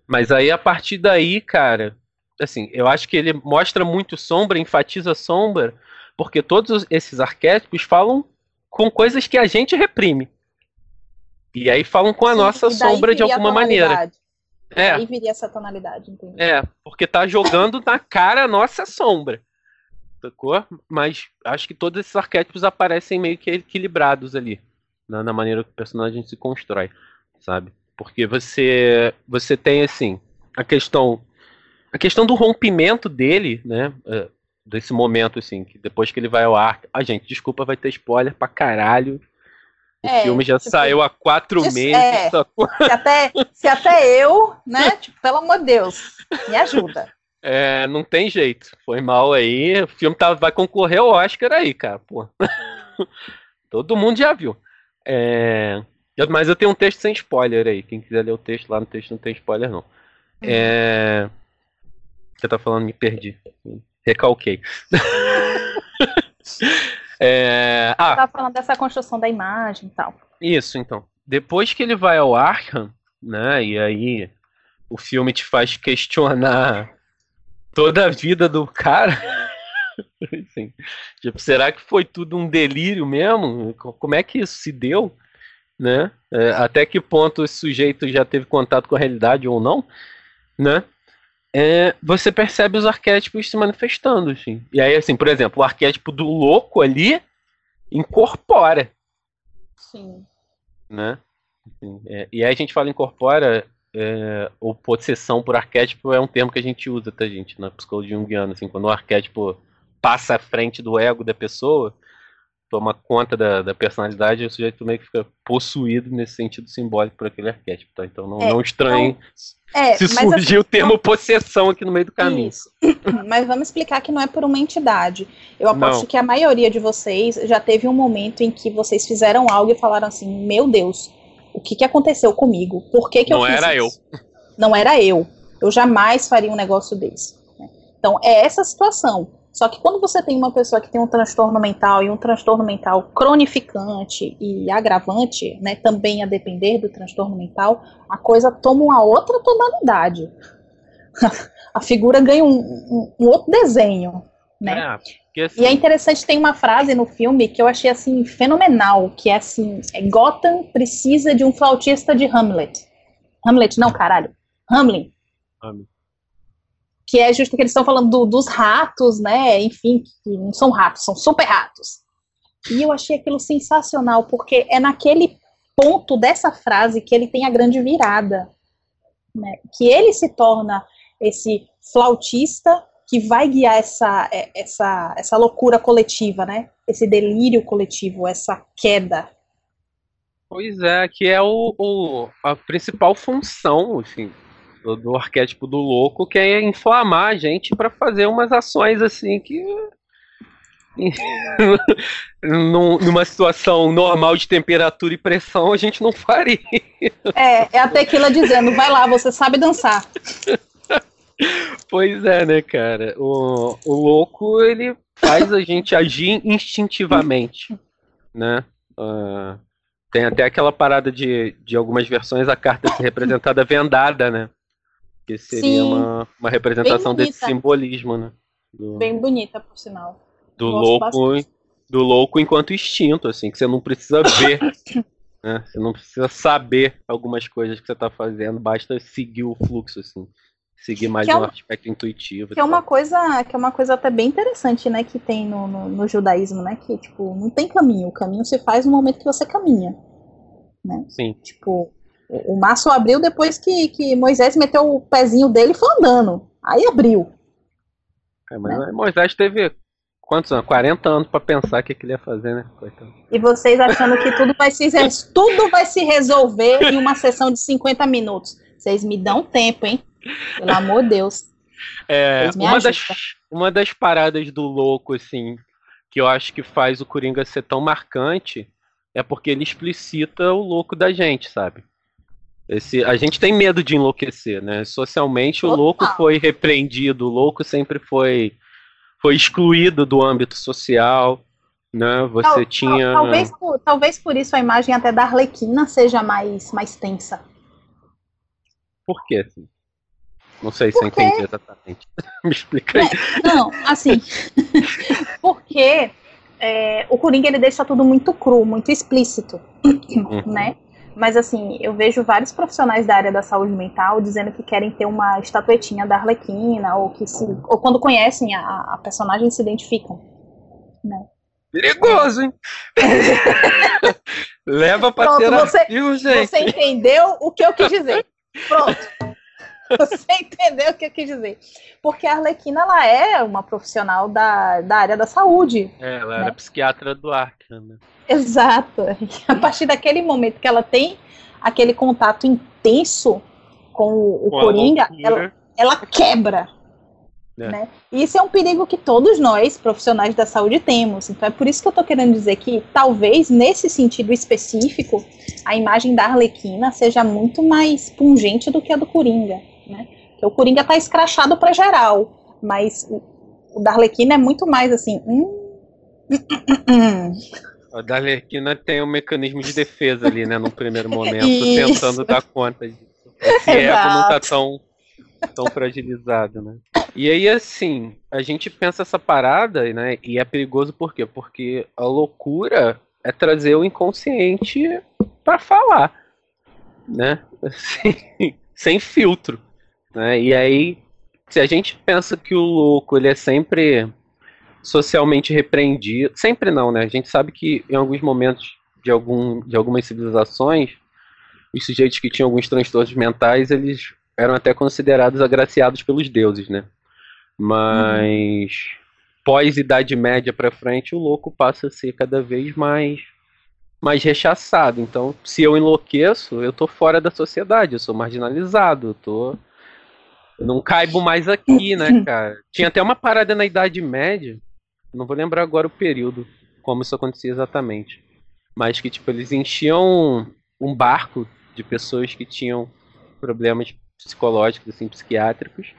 Speaker 1: Mas aí a partir daí, cara, assim, eu acho que ele mostra muito sombra, enfatiza sombra, porque todos esses arquétipos falam com coisas que a gente reprime. E aí falam com a Sim, nossa sombra de alguma maneira.
Speaker 2: É. Aí viria essa tonalidade, entendeu?
Speaker 1: É, porque tá jogando na cara a nossa sombra. Sacou? Mas acho que todos esses arquétipos aparecem meio que equilibrados ali na, na maneira que o personagem se constrói, sabe? Porque você você tem assim a questão a questão do rompimento dele, né? É, desse momento assim, que depois que ele vai ao ar, a ah, gente, desculpa, vai ter spoiler pra caralho. O é, filme já tipo, saiu há quatro isso, meses. É,
Speaker 2: se, até, se até eu, né? Tipo, pelo amor de Deus, me ajuda.
Speaker 1: É, não tem jeito. Foi mal aí. O filme tá, vai concorrer ao Oscar aí, cara. Pô. Todo mundo já viu. É... Mas eu tenho um texto sem spoiler aí. Quem quiser ler o texto, lá no texto não tem spoiler, não. Uhum. Você tá falando, me perdi. Recalquei.
Speaker 2: é... Ah, Você tá falando dessa construção da imagem e tal.
Speaker 1: Isso, então. Depois que ele vai ao Arkham, né? E aí o filme te faz questionar toda a vida do cara. assim, tipo, será que foi tudo um delírio mesmo? Como é que isso se deu? Né? É, até que ponto esse sujeito já teve contato com a realidade ou não? Né? É, você percebe os arquétipos se manifestando. Assim. E aí, assim, por exemplo, o arquétipo do louco ali incorpora.
Speaker 2: Sim.
Speaker 1: Né? Assim, é, e aí a gente fala incorpora, é, ou possessão por arquétipo é um termo que a gente usa, tá, gente, na psicologia junguiana, assim, quando o arquétipo passa à frente do ego da pessoa, toma conta da, da personalidade, o sujeito meio que fica possuído nesse sentido simbólico por aquele arquétipo, tá? Então não, é, não estranhe então, é, se surgir assim, o termo não... possessão aqui no meio do caminho. Isso.
Speaker 2: Mas vamos explicar que não é por uma entidade. Eu aposto não. que a maioria de vocês já teve um momento em que vocês fizeram algo e falaram assim, meu Deus, o que, que aconteceu comigo? Por que, que
Speaker 1: não
Speaker 2: eu
Speaker 1: fiz era
Speaker 2: isso? eu. Não era eu. Eu jamais faria um negócio desse. Né? Então, é essa situação. Só que quando você tem uma pessoa que tem um transtorno mental e um transtorno mental cronificante e agravante, né, também a depender do transtorno mental, a coisa toma uma outra tonalidade. a figura ganha um, um, um outro desenho, né? É, assim... E é interessante, tem uma frase no filme que eu achei assim fenomenal, que é assim, é, Gotham precisa de um flautista de Hamlet. Hamlet, não, caralho. Hamlin. Hamlin que é justo que eles estão falando do, dos ratos, né? Enfim, que não são ratos, são super ratos. E eu achei aquilo sensacional, porque é naquele ponto dessa frase que ele tem a grande virada. Né? Que ele se torna esse flautista que vai guiar essa, é, essa, essa loucura coletiva, né? Esse delírio coletivo, essa queda.
Speaker 1: Pois é, que é o, o a principal função, enfim, do, do, arquétipo do louco, que é inflamar a gente para fazer umas ações assim que numa situação normal de temperatura e pressão a gente não faria.
Speaker 2: É, é a tequila dizendo, vai lá, você sabe dançar.
Speaker 1: Pois é, né, cara? O, o louco, ele faz a gente agir instintivamente, né? Uh, tem até aquela parada de, de algumas versões a carta ser representada vendada, né? Que seria uma, uma representação desse simbolismo, né?
Speaker 2: Do... Bem bonita, por sinal.
Speaker 1: Do louco, do louco enquanto instinto, assim, que você não precisa ver. né? Você não precisa saber algumas coisas que você está fazendo, basta seguir o fluxo, assim. Seguir mais que um é aspecto intuitivo.
Speaker 2: Que é uma coisa, que é uma coisa até bem interessante, né, que tem no, no, no, judaísmo, né? Que, tipo, não tem caminho. O caminho se faz no momento que você caminha. Né?
Speaker 1: Sim.
Speaker 2: Tipo, o, o maço abriu depois que, que Moisés meteu o pezinho dele e foi andando. Aí abriu.
Speaker 1: É, mas né? Moisés teve quantos anos? 40 anos para pensar o que, que ele ia fazer, né? Coitado.
Speaker 2: E vocês achando que tudo vai se tudo vai se resolver em uma sessão de 50 minutos. Vocês me dão tempo, hein? Pelo amor de Deus.
Speaker 1: É, uma, das, uma das paradas do louco, assim, que eu acho que faz o Coringa ser tão marcante é porque ele explicita o louco da gente, sabe? Esse, a gente tem medo de enlouquecer, né? Socialmente, o louco foi repreendido, o louco sempre foi foi excluído do âmbito social, né? Você tal, tinha
Speaker 2: talvez por, talvez por isso a imagem até da Arlequina seja mais mais tensa.
Speaker 1: Por quê? Não sei se porque... eu entendi exatamente. Me explica aí.
Speaker 2: É, não, assim, porque é, o Coringa ele deixa tudo muito cru, muito explícito, uhum. né? Mas assim, eu vejo vários profissionais da área da saúde mental dizendo que querem ter uma estatuetinha da Arlequina, ou que se, ou quando conhecem a, a personagem se identificam. Né?
Speaker 1: Perigoso, hein? Leva pra Pronto, você, gente.
Speaker 2: Você entendeu o que eu quis dizer. Pronto. Você entendeu o que eu quis dizer? Porque a Arlequina ela é uma profissional da, da área da saúde.
Speaker 1: É, ela né? era psiquiatra do Arkham, né?
Speaker 2: Exato. E a partir daquele momento que ela tem aquele contato intenso com o, o Coringa, ela, ela quebra. É. Né? E isso é um perigo que todos nós, profissionais da saúde, temos. Então é por isso que eu estou querendo dizer que talvez nesse sentido específico a imagem da Arlequina seja muito mais pungente do que a do Coringa né? Porque o Coringa tá escrachado para geral, mas o da Arlequina é muito mais assim. Hum,
Speaker 1: A da Arlequina tem um mecanismo de defesa ali, né, no primeiro momento, tentando dar conta disso. Esse ego não tá tão, tão fragilizado, né? E aí, assim, a gente pensa essa parada, né, e é perigoso por quê? Porque a loucura é trazer o inconsciente para falar, né? Assim, sem filtro. Né? E aí, se a gente pensa que o louco ele é sempre socialmente repreendido, sempre não, né? A gente sabe que em alguns momentos de, algum, de algumas civilizações, os sujeitos que tinham alguns transtornos mentais, eles eram até considerados agraciados pelos deuses, né? Mas uhum. pós Idade Média para frente, o louco passa a ser cada vez mais mais rechaçado. Então, se eu enlouqueço, eu tô fora da sociedade, eu sou marginalizado, eu tô não caibo mais aqui, né, cara? Tinha até uma parada na Idade Média, não vou lembrar agora o período, como isso acontecia exatamente. Mas que, tipo, eles enchiam um barco de pessoas que tinham problemas psicológicos, assim, psiquiátricos,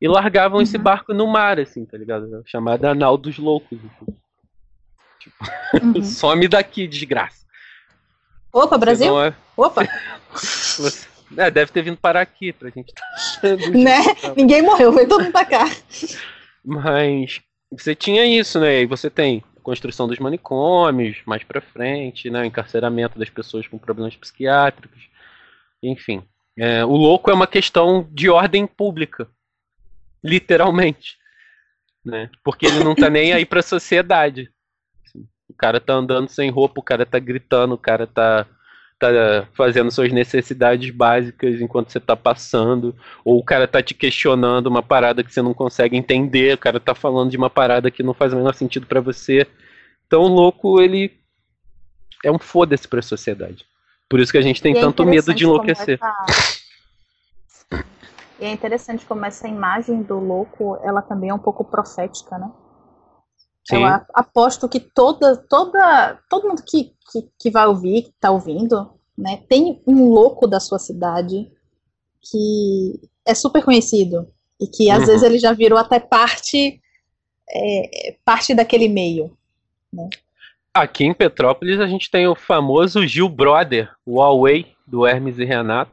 Speaker 1: e largavam uhum. esse barco no mar, assim, tá ligado? Chamada Anal dos Loucos. Assim. Tipo, uhum. some daqui, desgraça.
Speaker 2: Opa, Brasil? É...
Speaker 1: Opa! É, deve ter vindo parar aqui pra gente tá
Speaker 2: Né? Ninguém morreu, foi todo mundo pra cá.
Speaker 1: Mas você tinha isso, né? E você tem construção dos manicômios mais pra frente, né? O encarceramento das pessoas com problemas psiquiátricos. Enfim. É, o louco é uma questão de ordem pública. Literalmente. Né? Porque ele não tá nem aí pra sociedade. O cara tá andando sem roupa, o cara tá gritando, o cara tá tá fazendo suas necessidades básicas enquanto você tá passando, ou o cara tá te questionando uma parada que você não consegue entender, o cara tá falando de uma parada que não faz o menor sentido para você. Então o louco, ele é um foda-se pra sociedade. Por isso que a gente tem
Speaker 2: E é
Speaker 1: tanto medo de enlouquecer.
Speaker 2: essa- E é interessante como essa imagem do louco, ela também é um pouco profética, né?
Speaker 1: Sim.
Speaker 2: Eu aposto que toda, toda, todo mundo que, que, que vai ouvir, que tá ouvindo, né, tem um louco da sua cidade que é super conhecido e que às
Speaker 1: Uhum.
Speaker 2: vezes ele já virou até parte, é, parte daquele meio.
Speaker 1: Aqui em Petrópolis a gente tem o famoso Gil Brother, o Huawei do Hermes e Renato,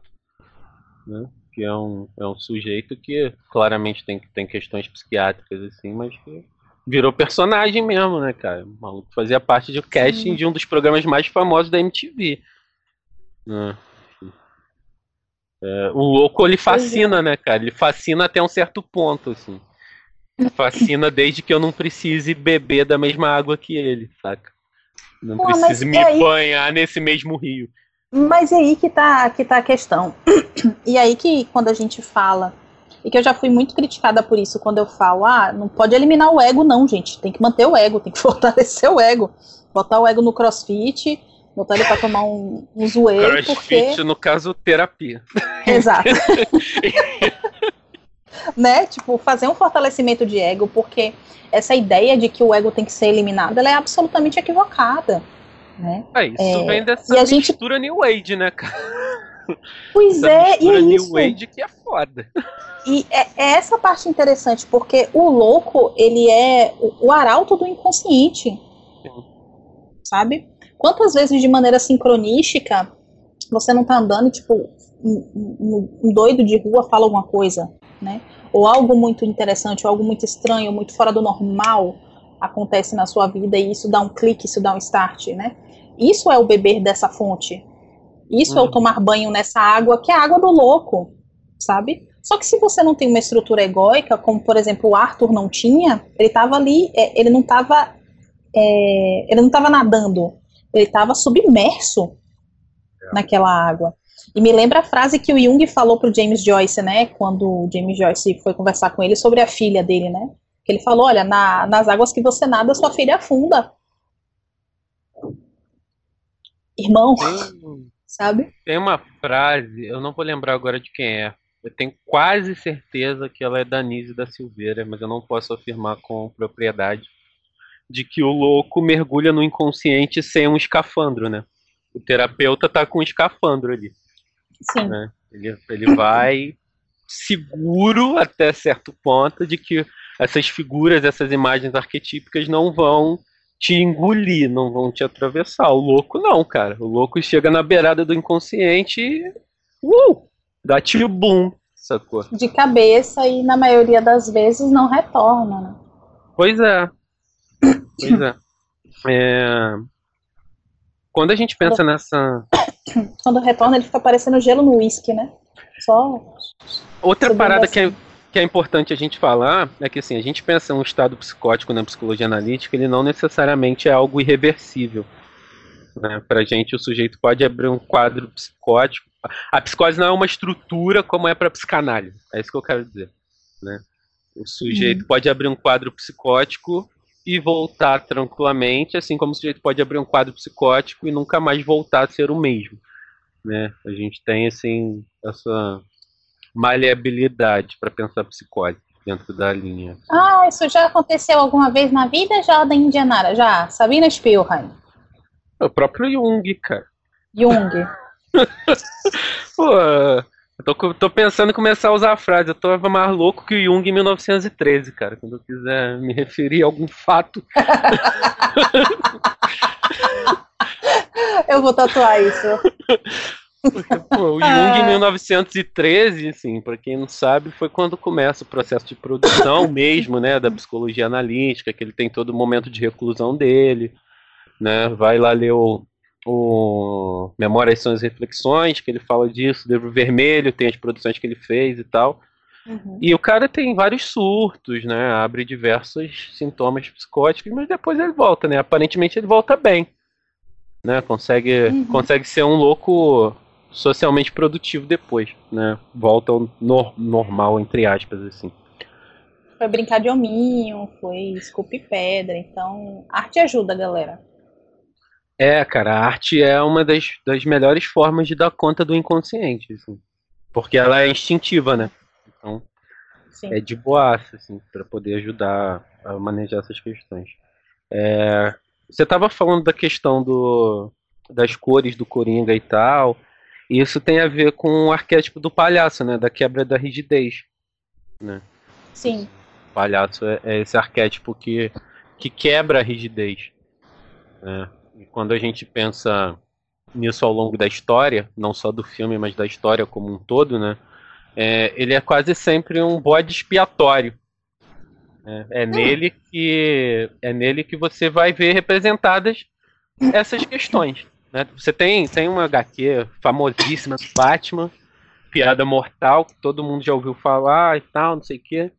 Speaker 1: né? que é um, é um sujeito que claramente tem, tem questões psiquiátricas assim, mas que virou personagem mesmo, né, cara? O maluco fazia parte do casting
Speaker 2: Sim.
Speaker 1: de um dos programas mais famosos da MTV. né? É, o louco ele fascina, né, cara? Ele fascina até um certo ponto, assim. Fascina desde que eu não precise beber da mesma água que ele, saca? Não
Speaker 2: Pô,
Speaker 1: precise me
Speaker 2: e aí?
Speaker 1: banhar nesse mesmo rio.
Speaker 2: Mas é aí que tá, que tá a questão. E aí que quando a gente fala, e que eu já fui muito criticada por isso, quando eu falo, ah, não pode eliminar o ego, não, gente. Tem que manter o ego, tem que fortalecer o ego. Botar o ego no crossfit, botar ele pra tomar um, um zoeiro, porque.
Speaker 1: Crossfit, no caso, terapia.
Speaker 2: Exato. né? Tipo, fazer um fortalecimento de ego, porque essa ideia de que o ego tem que ser eliminado, ela é absolutamente equivocada. Né?
Speaker 1: É, isso
Speaker 2: É,
Speaker 1: vem dessa
Speaker 2: e a gente-
Speaker 1: mistura New Age, né, cara?
Speaker 2: Pois é, e é
Speaker 1: New
Speaker 2: isso.
Speaker 1: Que é foda.
Speaker 2: E é, é essa parte interessante, porque o louco, ele é o, o arauto do inconsciente. Sabe? Quantas vezes, de maneira sincronística, você não tá andando e, tipo, um- um doido de rua fala alguma coisa, né? Ou algo muito interessante, ou algo muito estranho, muito fora do normal acontece na sua vida e isso dá um clique, isso dá um start, né? Isso é o beber dessa fonte. Isso é o
Speaker 1: Uhum.
Speaker 2: tomar banho nessa água, que é a água do louco, sabe? Só que se você não tem uma estrutura egóica, como por exemplo o Arthur não tinha, ele estava ali, é, ele não estava, ele não estava nadando, ele estava submerso naquela água. E me lembra a frase que o Jung falou pro James Joyce, né? Quando o James Joyce foi conversar com ele sobre a filha dele, né? Que ele falou, olha, na- nas águas que você nada, sua filha afunda. Irmão,
Speaker 1: Tem,
Speaker 2: sabe?
Speaker 1: tem uma frase, eu não vou lembrar agora de quem é. Eu tenho quase certeza que ela é da Nise da Silveira, mas eu não posso afirmar com propriedade. De que o louco mergulha no inconsciente sem um escafandro, né? O terapeuta tá com um escafandro ali.
Speaker 2: Sim.
Speaker 1: né? Ele, ele vai seguro até certo ponto de que essas figuras, essas imagens arquetípicas não vão te engolir, não vão te atravessar. O louco não, cara. O louco chega na beirada do inconsciente e uh, dá tiro boom, sacou?
Speaker 2: De cabeça e na maioria das vezes não retorna, né?
Speaker 1: Pois é. Pois é. É, Quando a gente pensa nessa
Speaker 2: Quando retorna, ele fica parecendo gelo no uísque, né? Só.
Speaker 1: Outra parada que é,
Speaker 2: assim.
Speaker 1: Que é importante a gente falar é que assim, a gente pensa um estado psicótico na psicologia analítica, ele não necessariamente é algo irreversível. Né? Pra gente, o sujeito pode abrir um quadro psicótico. A psicose não é uma estrutura como é para psicanálise. É isso que eu quero dizer. Né? O sujeito pode abrir um quadro psicótico e voltar tranquilamente, assim como o sujeito pode abrir um quadro psicótico e nunca mais voltar a ser o mesmo. Né? A gente tem assim essa maleabilidade para pensar psicose dentro da linha.
Speaker 2: Ah, isso já aconteceu alguma vez na vida, já da Indianara? Já. Sabina Spielheim.
Speaker 1: O próprio Jung, cara.
Speaker 2: Jung.
Speaker 1: Pô, eu tô, tô pensando em começar a usar a frase. Eu tô mais louco que o Jung em 1913, cara. Quando eu quiser me referir a algum fato.
Speaker 2: Eu vou tatuar isso.
Speaker 1: Porque, pô, o Jung em 1913, assim, pra quem não sabe, foi quando começa o processo de produção mesmo, né, da psicologia analítica, que ele tem todo o momento de reclusão dele, né, vai lá ler o, o Memórias são as Reflexões, que ele fala disso, livro vermelho, tem as produções que ele fez e tal,
Speaker 2: Uhum.
Speaker 1: e o cara tem vários surtos, né, abre diversos sintomas psicóticos, mas depois ele volta, né, aparentemente ele volta bem, né? Consegue, uhum. consegue ser um louco socialmente produtivo depois, né? Volta ao no normal, entre aspas, assim.
Speaker 2: Foi brincar de hominho, foi esculpir pedra, então arte ajuda, galera.
Speaker 1: É, cara, a arte é uma das, das melhores formas de dar conta do inconsciente, assim, porque ela é instintiva, né? Então, Sim. é de boaça, assim, para poder ajudar a manejar essas questões. É, você estava falando da questão do, das cores do Coringa e tal, isso tem a ver com o arquétipo do palhaço, né? Da quebra da rigidez, né?
Speaker 2: Sim.
Speaker 1: O palhaço é, é esse arquétipo que, que quebra a rigidez. Né? E quando a gente pensa nisso ao longo da história, não só do filme, mas da história como um todo, né? É, ele é quase sempre um bode expiatório. É, é hum. nele que é nele que você vai ver representadas essas questões. Né? Você tem, tem uma HQ famosíssima do Batman, Piada Mortal, que todo mundo já ouviu falar e tal, não sei o quê.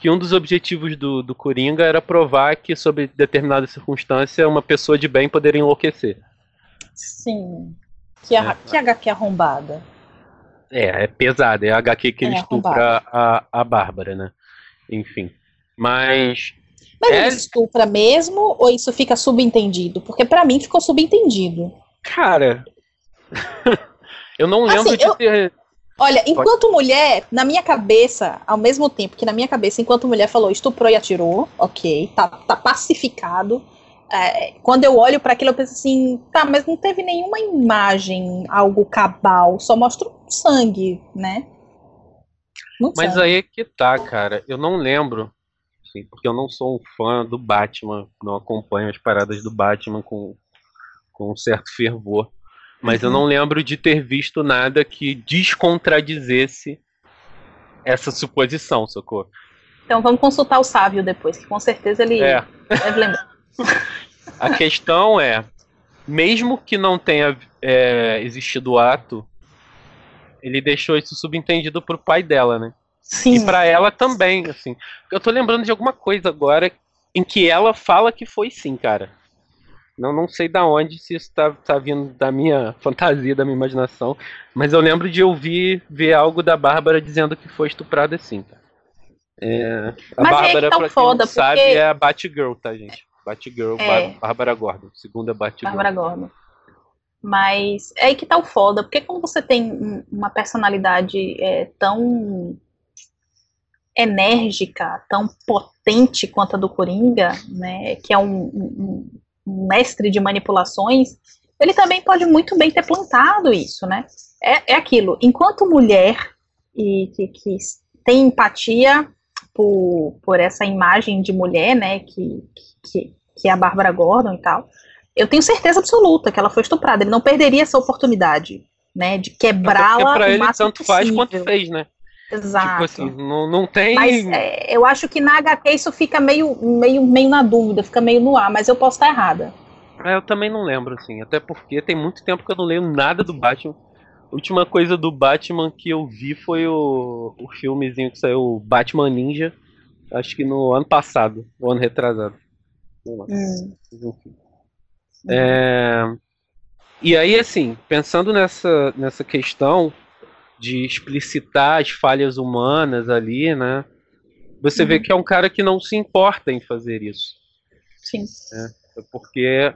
Speaker 1: Que um dos objetivos do, do Coringa era provar que, sob determinada circunstância, uma pessoa de bem poderia enlouquecer.
Speaker 2: Sim. Que, a, é. que HQ arrombada.
Speaker 1: É, é pesada. É a HQ que ele é estupra a, a Bárbara, né? Enfim. Mas.
Speaker 2: Mas é... ele estupra mesmo ou isso fica subentendido? Porque para mim ficou subentendido.
Speaker 1: Cara. eu não lembro assim, de eu... ter.
Speaker 2: Olha, enquanto Pode... mulher, na minha cabeça, ao mesmo tempo que na minha cabeça, enquanto mulher falou estuprou e atirou, ok, tá, tá pacificado. É, quando eu olho para aquilo, eu penso assim, tá, mas não teve nenhuma imagem, algo cabal, só mostra sangue, né?
Speaker 1: Não mas sangue. aí é que tá, cara. Eu não lembro, assim, porque eu não sou um fã do Batman, não acompanho as paradas do Batman com com um certo fervor. Mas uhum. eu não lembro de ter visto nada que descontradizesse essa suposição, socorro.
Speaker 2: Então vamos consultar o sábio depois, que com certeza ele é. deve lembrar.
Speaker 1: A questão é, mesmo que não tenha é, existido o ato, ele deixou isso subentendido pro pai dela, né?
Speaker 2: Sim.
Speaker 1: E para ela também, assim. Eu tô lembrando de alguma coisa agora em que ela fala que foi sim, cara. Não, não sei da onde, se isso tá, tá vindo da minha fantasia, da minha imaginação, mas eu lembro de ouvir ver algo da Bárbara dizendo que foi estuprada sim. Tá? É, a mas Bárbara, é tá pra quem não porque... sabe, é a Batgirl, tá, gente? Batgirl, é. Bárbara Gordon, segunda Batgirl.
Speaker 2: Bárbara Gordon. Mas é aí que tá o foda, porque quando você tem uma personalidade é, tão enérgica, tão potente quanto a do Coringa, né, que é um, um, mestre de manipulações, ele também pode muito bem ter plantado isso, né? É, é aquilo, enquanto mulher e que, que tem empatia por, por essa imagem de mulher, né, que, que, que é a Bárbara Gordon e tal, eu tenho certeza absoluta que ela foi estuprada. Ele não perderia essa oportunidade, né, de quebrá-la.
Speaker 1: Pra ele tanto possível. faz quanto fez, né?
Speaker 2: Exato. Tipo
Speaker 1: assim, não, não tem.
Speaker 2: Mas é, eu acho que na HQ isso fica meio, meio, meio na dúvida, fica meio no ar, mas eu posso estar errada.
Speaker 1: É, eu também não lembro, assim. Até porque tem muito tempo que eu não leio nada do Batman. A última coisa do Batman que eu vi foi o, o filmezinho que saiu, Batman Ninja. Acho que no ano passado, o ano retrasado. Hum. É... E aí, assim, pensando nessa, nessa questão, de explicitar as falhas humanas ali, né? Você uhum. vê que é um cara que não se importa em fazer isso.
Speaker 2: Sim.
Speaker 1: Né? Porque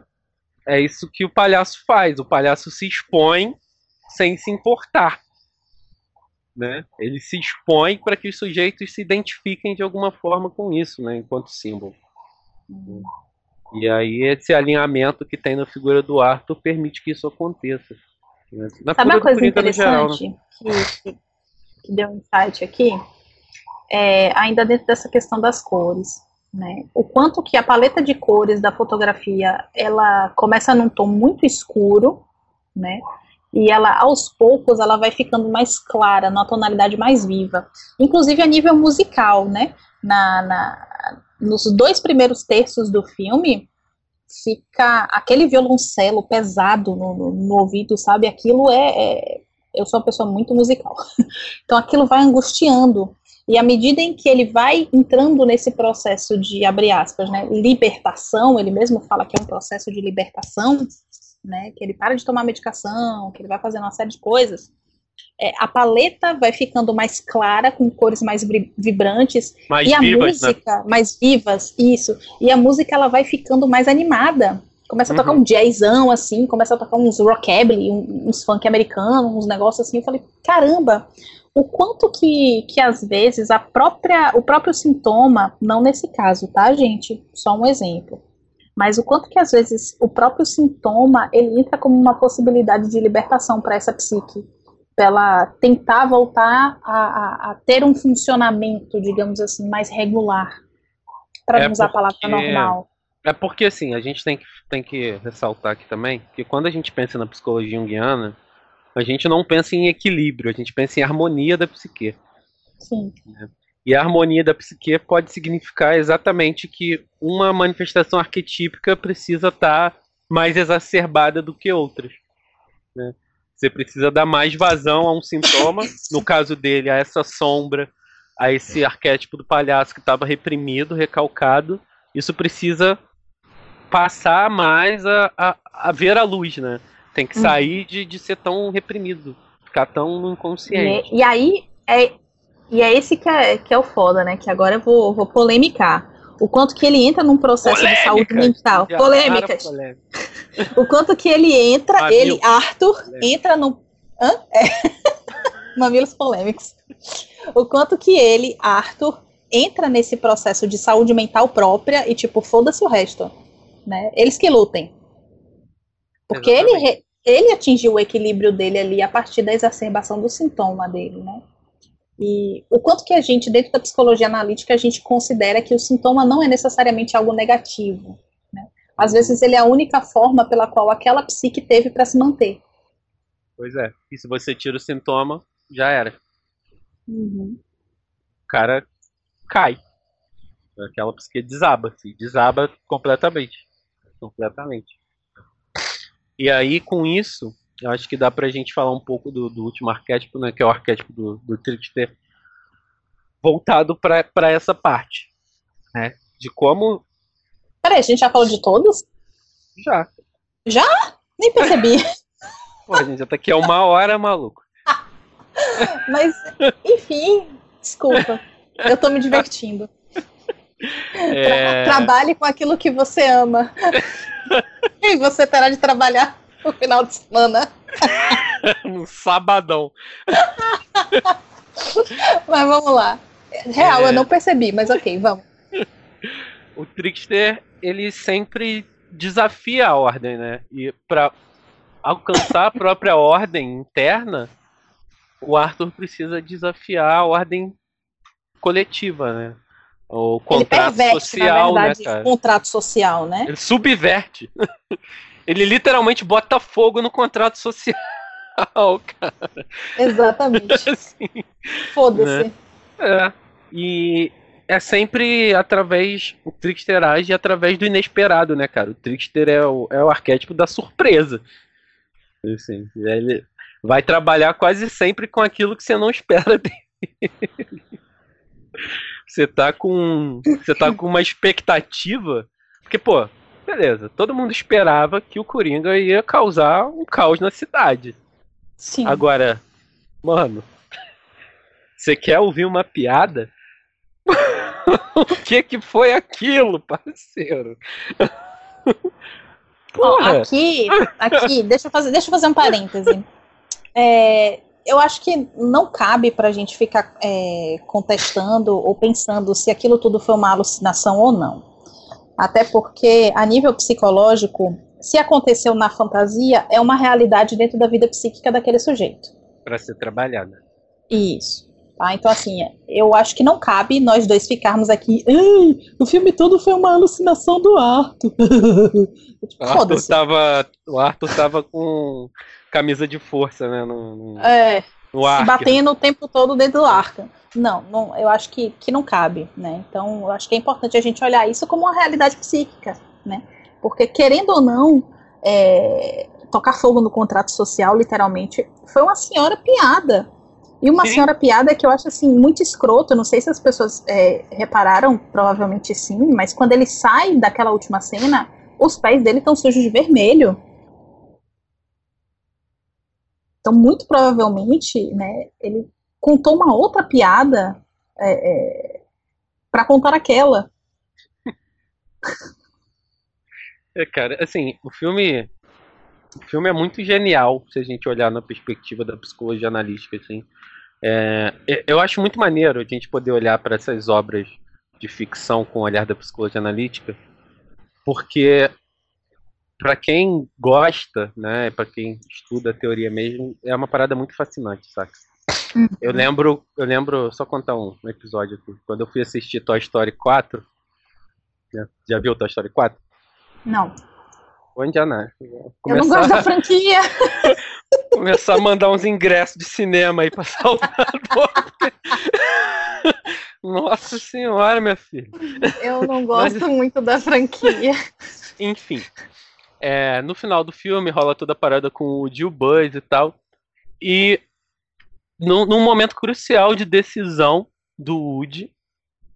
Speaker 1: é isso que o palhaço faz. O palhaço se expõe sem se importar. Né? Ele se expõe para que os sujeitos se identifiquem de alguma forma com isso, né? enquanto símbolo. Uhum. E aí esse alinhamento que tem na figura do Arthur permite que isso aconteça.
Speaker 2: Na Sabe uma coisa interessante geral, né? que, que, que, deu um insight aqui? É, ainda dentro dessa questão das cores. Né? O quanto que a paleta de cores da fotografia ela começa num tom muito escuro, né? E ela, aos poucos, ela vai ficando mais clara, numa tonalidade mais viva. Inclusive a nível musical, né? Na, na, nos dois primeiros terços do filme, fica aquele violoncelo pesado no, no, no ouvido, sabe? Aquilo é, é, Eu sou uma pessoa muito musical. Então aquilo vai angustiando. E à medida em que ele vai entrando nesse processo de, abre aspas, né, libertação, ele mesmo fala que é um processo de libertação, né? Que ele para de tomar medicação, que ele vai fazendo uma série de coisas. É, a paleta vai ficando mais clara, com cores mais vibrantes,
Speaker 1: mais
Speaker 2: e a
Speaker 1: vivas, né?
Speaker 2: música né? mais vivas, isso. E a música ela vai ficando mais animada. Começa a tocar uhum. um jazzão, assim, começa a tocar uns rockabilly, uns funk americanos, uns negócios assim. Eu falei, caramba, o quanto que, que às vezes a própria, o próprio sintoma, não nesse caso, tá, gente? Só um exemplo. Mas o quanto que às vezes o próprio sintoma ele entra como uma possibilidade de libertação para essa psique, para ela tentar voltar a, a, a, ter um funcionamento, digamos assim, mais regular, para é não usar porque... a palavra normal.
Speaker 1: É porque assim, a gente tem que, tem que ressaltar aqui também que quando a gente pensa na psicologia junguiana, a gente não pensa em equilíbrio, a gente pensa em harmonia da psique.
Speaker 2: Sim.
Speaker 1: Né? E a harmonia da psique pode significar exatamente que uma manifestação arquetípica precisa estar tá mais exacerbada do que outras. Né? Você precisa dar mais vazão a um sintoma, no caso dele, a essa sombra, a esse arquétipo do palhaço que estava reprimido, recalcado. Isso precisa passar mais a, a, a ver a luz, né? Tem que hum. sair de, de ser tão reprimido, ficar tão inconsciente.
Speaker 2: E, e aí é, e é esse que é, que é o foda, né? Que agora eu vou, vou polemicar. O quanto que ele entra num processo Polêmica. de saúde mental. Já Polêmicas. O quanto que ele entra, Mamilo. ele, Arthur, Polêmica. entra no. Hã? É. Mamilos polêmicos. O quanto que ele, Arthur, entra nesse processo de saúde mental própria e, tipo, foda-se o resto. Né? Eles que lutem. Porque ele, ele atingiu o equilíbrio dele ali a partir da exacerbação do sintoma dele, né? E o quanto que a gente, dentro da psicologia analítica, a gente considera que o sintoma não é necessariamente algo negativo. Às vezes ele é a única forma pela qual aquela psique teve para se manter.
Speaker 1: Pois é. E se você tira o sintoma, já era.
Speaker 2: Uhum.
Speaker 1: O cara cai. Aquela psique desaba. Se desaba completamente. Completamente. E aí, com isso, eu acho que dá pra gente falar um pouco do, do último arquétipo, né? Que é o arquétipo do, do trickster voltado para essa parte, né? De como.
Speaker 2: Peraí, a gente já falou de todos?
Speaker 1: Já.
Speaker 2: Já? Nem percebi.
Speaker 1: Pô, a gente já tá aqui há uma hora, maluco.
Speaker 2: Mas, enfim, desculpa. Eu tô me divertindo. É... Tra trabalhe com aquilo que você ama. e você terá de trabalhar no final de semana.
Speaker 1: um sabadão.
Speaker 2: mas vamos lá. Real, é... eu não percebi, mas ok, vamos.
Speaker 1: O Trickster, ele sempre desafia a ordem, né? E para alcançar a própria ordem interna, o Arthur precisa desafiar a ordem coletiva, né? O contrato
Speaker 2: ele perverte,
Speaker 1: social,
Speaker 2: na
Speaker 1: né, verdade,
Speaker 2: né, o contrato social, né?
Speaker 1: Ele subverte. Ele literalmente bota fogo no contrato social, cara.
Speaker 2: Exatamente. assim, Foda-se. Né?
Speaker 1: É. E é sempre através. O Trickster age através do inesperado, né, cara? O Trickster é o, é o arquétipo da surpresa. Assim, ele vai trabalhar quase sempre com aquilo que você não espera dele. Você tá com. Você tá com uma expectativa. Porque, pô, beleza, todo mundo esperava que o Coringa ia causar um caos na cidade.
Speaker 2: Sim.
Speaker 1: Agora, mano, você quer ouvir uma piada? o que que foi aquilo, parceiro?
Speaker 2: Aqui, aqui, deixa eu fazer, deixa eu fazer um parêntese. É, eu acho que não cabe para a gente ficar é, contestando ou pensando se aquilo tudo foi uma alucinação ou não. Até porque, a nível psicológico, se aconteceu na fantasia, é uma realidade dentro da vida psíquica daquele sujeito.
Speaker 1: Para ser trabalhada.
Speaker 2: Isso. Tá? Então, assim, eu acho que não cabe nós dois ficarmos aqui. o filme todo foi uma alucinação do Arthur.
Speaker 1: o, Arthur tava, o Arthur tava com camisa de força, né? No,
Speaker 2: no, é. No se batendo o tempo todo dentro do arco. Não, não, eu acho que, que não cabe, né? Então, eu acho que é importante a gente olhar isso como uma realidade psíquica, né? Porque, querendo ou não, é, tocar fogo no contrato social, literalmente, foi uma senhora piada. E uma sim. senhora piada que eu acho, assim, muito escroto, não sei se as pessoas é, repararam, provavelmente sim, mas quando ele sai daquela última cena, os pés dele estão sujos de vermelho. Então, muito provavelmente, né, ele contou uma outra piada é, é, para contar aquela.
Speaker 1: É, cara, assim, o filme o filme é muito genial se a gente olhar na perspectiva da psicologia analítica, assim. É, eu acho muito maneiro a gente poder olhar para essas obras de ficção com o olhar da psicologia analítica, porque para quem gosta, né, para quem estuda a teoria mesmo, é uma parada muito fascinante, saca? Uhum. Eu lembro, eu lembro, só contar um, um episódio aqui, quando eu fui assistir Toy Story 4, né, já viu Toy Story 4?
Speaker 2: Não.
Speaker 1: Onde a Começar...
Speaker 2: Eu não gosto da franquia.
Speaker 1: Começar a mandar uns ingressos de cinema aí pra Salvador. Nossa senhora, minha filha.
Speaker 2: Eu não gosto Mas... muito da franquia.
Speaker 1: Enfim. É, no final do filme rola toda a parada com o Jill Buzz e tal. E num, num momento crucial de decisão do Woody,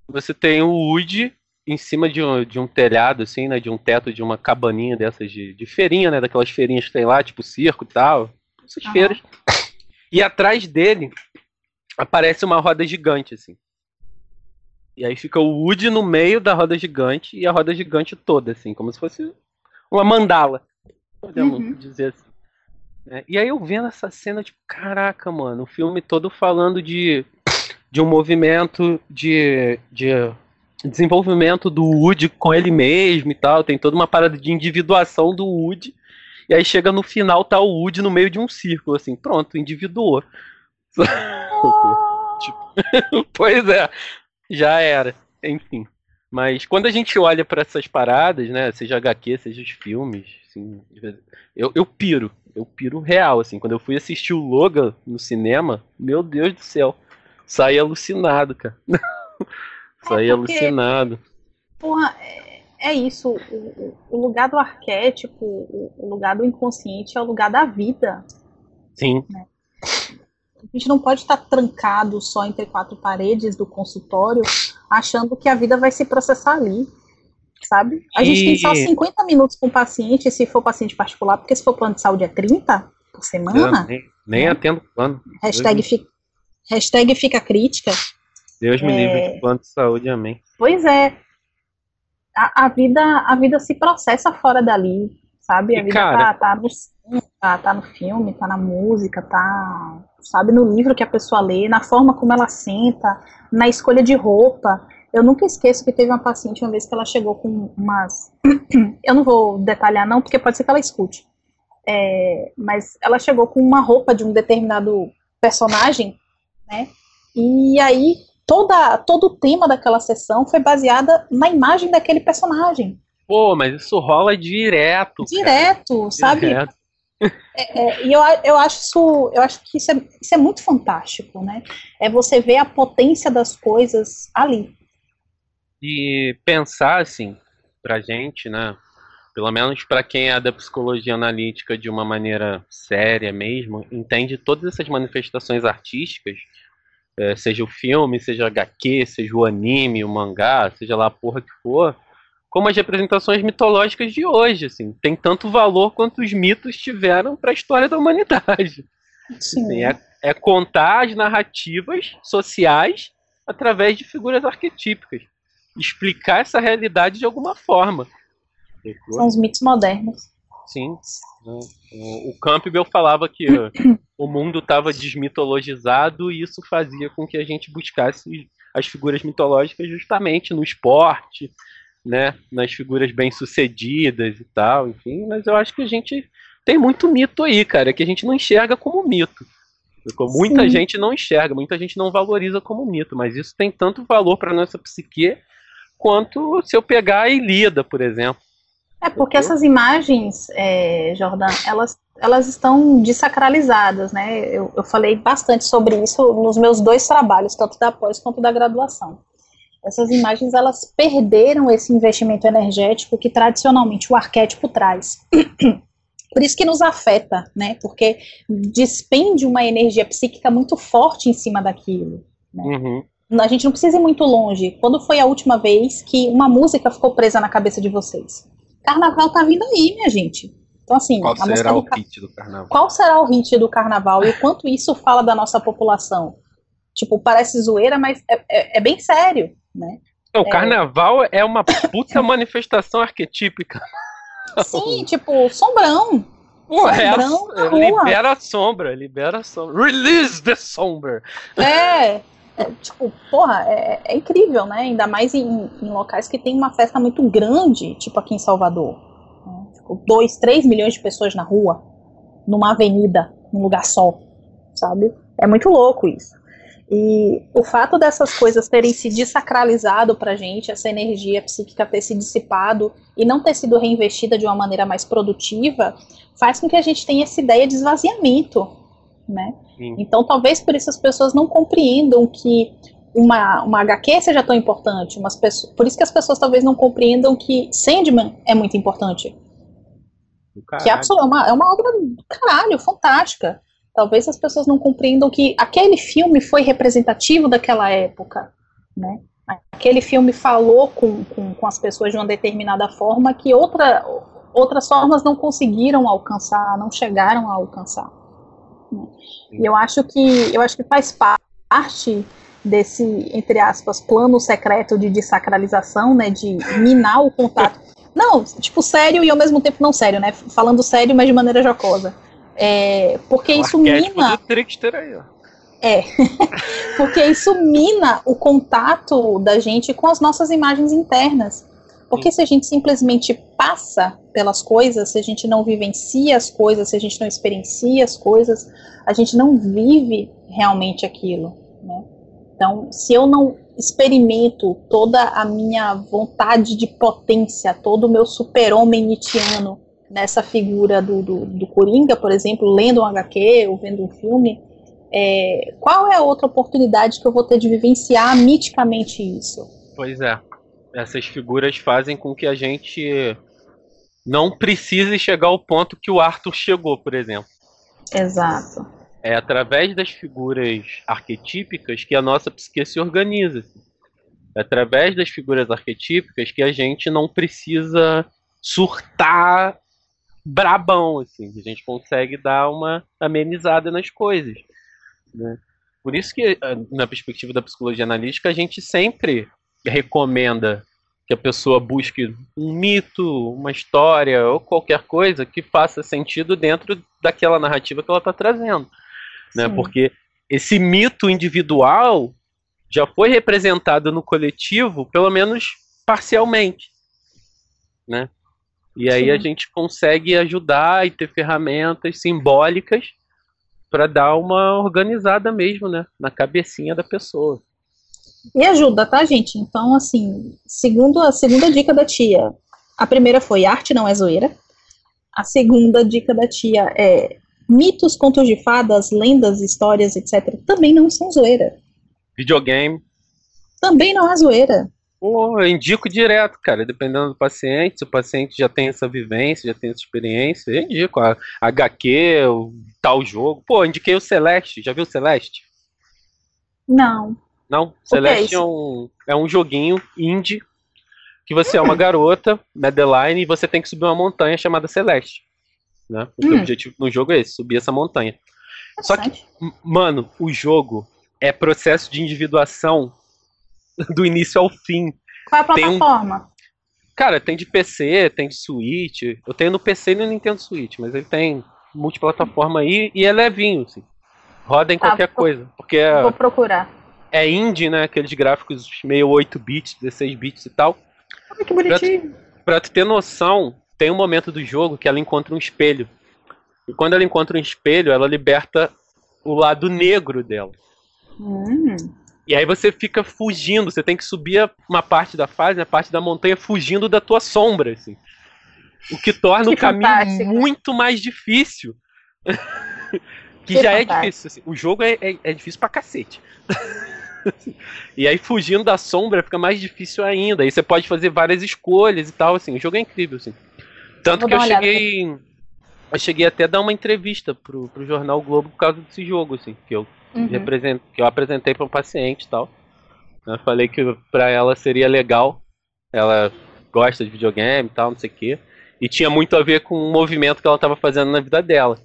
Speaker 1: você tem o Woody em cima de um, de um telhado, assim, né? De um teto de uma cabaninha dessas de, de feirinha, né? Daquelas feirinhas que tem lá, tipo circo e tal. Essas uhum. feiras. E atrás dele aparece uma roda gigante, assim. E aí fica o Woody no meio da roda gigante e a roda gigante toda, assim, como se fosse uma mandala. Podemos uhum. dizer assim. É, e aí eu vendo essa cena, tipo, caraca, mano, o filme todo falando de, de um movimento de, de desenvolvimento do Woody com ele mesmo e tal. Tem toda uma parada de individuação do Woody. E aí chega no final, tá o Woody no meio de um círculo, assim, pronto, individuou. pois é, já era. Enfim. Mas quando a gente olha para essas paradas, né, seja HQ, seja os filmes, assim, eu, eu piro, eu piro real, assim. Quando eu fui assistir o Logan no cinema, meu Deus do céu, saí alucinado, cara. Saí é alucinado.
Speaker 2: Porra, é, isso. O, o, lugar do arquétipo, o, o, lugar do inconsciente é o lugar da vida.
Speaker 1: Sim. Né?
Speaker 2: A gente não pode estar trancado só entre quatro paredes do consultório, achando que a vida vai se processar ali. Sabe? A e... gente tem só 50 minutos com o paciente, se for paciente particular, porque se for plano de saúde é 30 por semana.
Speaker 1: nem, nem né? atendo plano.
Speaker 2: Hashtag, fi, hashtag fica crítica.
Speaker 1: Deus me é... livre de plano de saúde, amém.
Speaker 2: Pois é. A, a, vida, a vida se processa fora dali, sabe? A vida cara... tá, tá, no, tá, tá no filme, tá na música, tá, sabe, no livro que a pessoa lê, na forma como ela senta, na escolha de roupa. Eu nunca esqueço que teve uma paciente uma vez que ela chegou com umas. Eu não vou detalhar, não, porque pode ser que ela escute. É, mas ela chegou com uma roupa de um determinado personagem, né? E aí toda, todo o tema daquela sessão foi baseada na imagem daquele personagem.
Speaker 1: Pô, mas isso rola direto.
Speaker 2: Direto, cara. sabe? Direto. É, é, e eu, eu acho isso, eu acho que isso é, isso é muito fantástico, né? É você ver a potência das coisas ali.
Speaker 1: E pensar assim, pra gente, né? Pelo menos para quem é da psicologia analítica de uma maneira séria mesmo, entende todas essas manifestações artísticas é, seja o filme, seja HQ, seja o anime, o mangá, seja lá a porra que for, como as representações mitológicas de hoje, assim, tem tanto valor quanto os mitos tiveram para a história da humanidade. Assim, é, é contar as narrativas sociais através de figuras arquetípicas, explicar essa realidade de alguma forma.
Speaker 2: São os mitos modernos.
Speaker 1: Sim. O Campbell falava que o mundo estava desmitologizado e isso fazia com que a gente buscasse as figuras mitológicas justamente no esporte, né, nas figuras bem-sucedidas e tal, enfim, mas eu acho que a gente tem muito mito aí, cara, que a gente não enxerga como mito. Muita Sim. gente não enxerga, muita gente não valoriza como mito, mas isso tem tanto valor para nossa psique quanto se eu pegar a Ilíada, por exemplo.
Speaker 2: É porque essas imagens, é, Jordan, elas, elas estão desacralizadas, né? Eu, eu falei bastante sobre isso nos meus dois trabalhos, tanto da pós quanto da graduação. Essas imagens, elas perderam esse investimento energético que tradicionalmente o arquétipo traz. Por isso que nos afeta, né? Porque despende uma energia psíquica muito forte em cima daquilo. Né? Uhum. A gente não precisa ir muito longe. Quando foi a última vez que uma música ficou presa na cabeça de vocês? Carnaval tá vindo aí, minha gente. Então, assim,
Speaker 1: qual será o hit do carnaval?
Speaker 2: Qual será o hit do carnaval e o quanto isso fala da nossa população? Tipo, parece zoeira, mas é, é, é bem sério, né?
Speaker 1: O é... carnaval é uma puta manifestação arquetípica.
Speaker 2: Sim, tipo, sombrão.
Speaker 1: Pô, é sombrão é, libera a sombra, libera a sombra. Release the sombra.
Speaker 2: É, é, tipo, porra, é, é, incrível, né? Ainda mais em, em, locais que tem uma festa muito grande, tipo aqui em Salvador. Né? Tipo, dois, três milhões de pessoas na rua, numa avenida, num lugar só, sabe? É muito louco isso. E o fato dessas coisas terem se desacralizado pra gente, essa energia psíquica ter se dissipado e não ter sido reinvestida de uma maneira mais produtiva, faz com que a gente tenha essa ideia de esvaziamento, né? Então, talvez por isso as pessoas não compreendam que uma, uma HQ seja tão importante. Umas pessoas, por isso que as pessoas talvez não compreendam que Sandman é muito importante. Que é uma, é uma obra caralho, fantástica. Talvez as pessoas não compreendam que aquele filme foi representativo daquela época, né? Aquele filme falou com, com, com as pessoas de uma determinada forma que outra, outras formas não conseguiram alcançar, não chegaram a alcançar. E eu acho que eu acho que faz parte desse, entre aspas, plano secreto de desacralização, né, de minar o contato. Não, tipo, sério e ao mesmo tempo não sério, né? Falando sério, mas de maneira jocosa. É, porque isso mina.
Speaker 1: aí, ó.
Speaker 2: É, porque isso mina o contato da gente com as nossas imagens internas. Porque se a gente simplesmente passa pelas coisas, se a gente não vivencia as coisas, se a gente não experiencia as coisas, a gente não vive realmente aquilo. Né? Então, se eu não experimento toda a minha vontade de potência, todo o meu super-homem nitiano nessa figura do, do, do, Coringa, por exemplo, lendo um HQ ou vendo um filme, é, qual é a outra oportunidade que eu vou ter de vivenciar miticamente isso?
Speaker 1: Pois é essas figuras fazem com que a gente não precise chegar ao ponto que o Arthur chegou, por exemplo.
Speaker 2: Exato.
Speaker 1: É através das figuras arquetípicas que a nossa psique se organiza. É através das figuras arquetípicas que a gente não precisa surtar brabão, assim. A gente consegue dar uma amenizada nas coisas. Né? Por isso que, na perspectiva da psicologia analítica, a gente sempre recomenda que a pessoa busque um mito, uma história ou qualquer coisa que faça sentido dentro daquela narrativa que ela está trazendo. Né? Porque esse mito individual já foi representado no coletivo, pelo menos parcialmente. Né? E aí Sim. a gente consegue ajudar e ter ferramentas simbólicas para dar uma organizada mesmo né? na cabecinha da pessoa.
Speaker 2: E ajuda, tá, gente? Então, assim, segundo a segunda dica da tia, a primeira foi arte não é zoeira. A segunda dica da tia é mitos, contos de fadas, lendas, histórias, etc. Também não são zoeira.
Speaker 1: Videogame.
Speaker 2: Também não é zoeira.
Speaker 1: Pô, eu indico direto, cara, dependendo do paciente, se o paciente já tem essa vivência, já tem essa experiência, eu indico a HQ, o tal jogo. Pô, indiquei o Celeste, já viu o Celeste?
Speaker 2: Não.
Speaker 1: Não, Celeste é, é, um, é um joguinho indie que você é uma garota, Madeline, e você tem que subir uma montanha chamada Celeste. Né? O hum. objetivo no jogo é esse, subir essa montanha. Só que, mano, o jogo é processo de individuação do início ao fim.
Speaker 2: Qual é a plataforma? Um...
Speaker 1: Cara, tem de PC, tem de Switch. Eu tenho no PC e no Nintendo Switch, mas ele tem multiplataforma aí e é levinho, assim. Roda em tá, qualquer vou, coisa. Porque é
Speaker 2: vou procurar
Speaker 1: é indie, né? Aqueles gráficos meio 8 bits, 16 bits e tal.
Speaker 2: Ai, que bonitinho.
Speaker 1: Pra, pra tu ter noção, tem um momento do jogo que ela encontra um espelho. E quando ela encontra um espelho, ela liberta o lado negro dela.
Speaker 2: Hum.
Speaker 1: E aí você fica fugindo, você tem que subir uma parte da fase, a parte da montanha, fugindo da tua sombra, assim. O que torna que o caminho fantástico. muito mais difícil. que, que, já fantástico. é difícil. Assim. O jogo é, é, é difícil pra cacete. e aí fugindo da sombra fica mais difícil ainda. Aí você pode fazer várias escolhas e tal, assim. O jogo é incrível, assim. Tanto que eu cheguei. Eu cheguei até a dar uma entrevista pro, pro jornal Globo por causa desse jogo, assim, que eu, uhum. represent, que eu apresentei para um paciente e tal. Eu falei que para ela seria legal. Ela gosta de videogame e tal, não sei o quê. E tinha muito a ver com o movimento que ela estava fazendo na vida dela.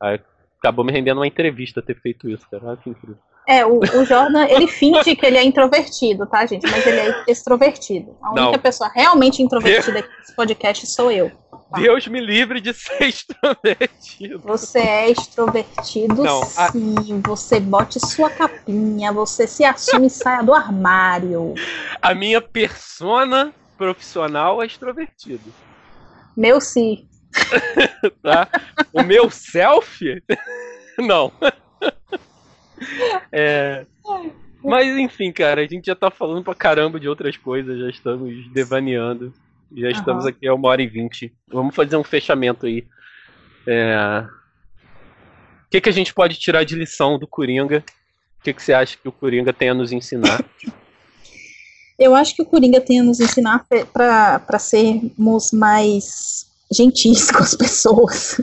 Speaker 1: Aí acabou me rendendo uma entrevista ter feito isso, cara. Olha que incrível.
Speaker 2: É, o, o, Jordan, ele finge que ele é introvertido, tá, gente? Mas ele é extrovertido. A única Não. pessoa realmente introvertida aqui nesse podcast sou eu.
Speaker 1: Tá? Deus me livre de ser extrovertido.
Speaker 2: Você é extrovertido, Não, a... sim. Você bote sua capinha, você se assume e saia do armário.
Speaker 1: A minha persona profissional é extrovertido.
Speaker 2: Meu sim.
Speaker 1: tá? O meu selfie? Não. É... Mas enfim, cara, a gente já tá falando pra caramba de outras coisas, já estamos devaneando. Já estamos uhum. aqui a uma hora e vinte. Vamos fazer um fechamento aí. É... O que, que a gente pode tirar de lição do Coringa? O que, que você acha que o Coringa tem a nos ensinar?
Speaker 2: Eu acho que o Coringa tem a nos ensinar para sermos mais gentis com as pessoas.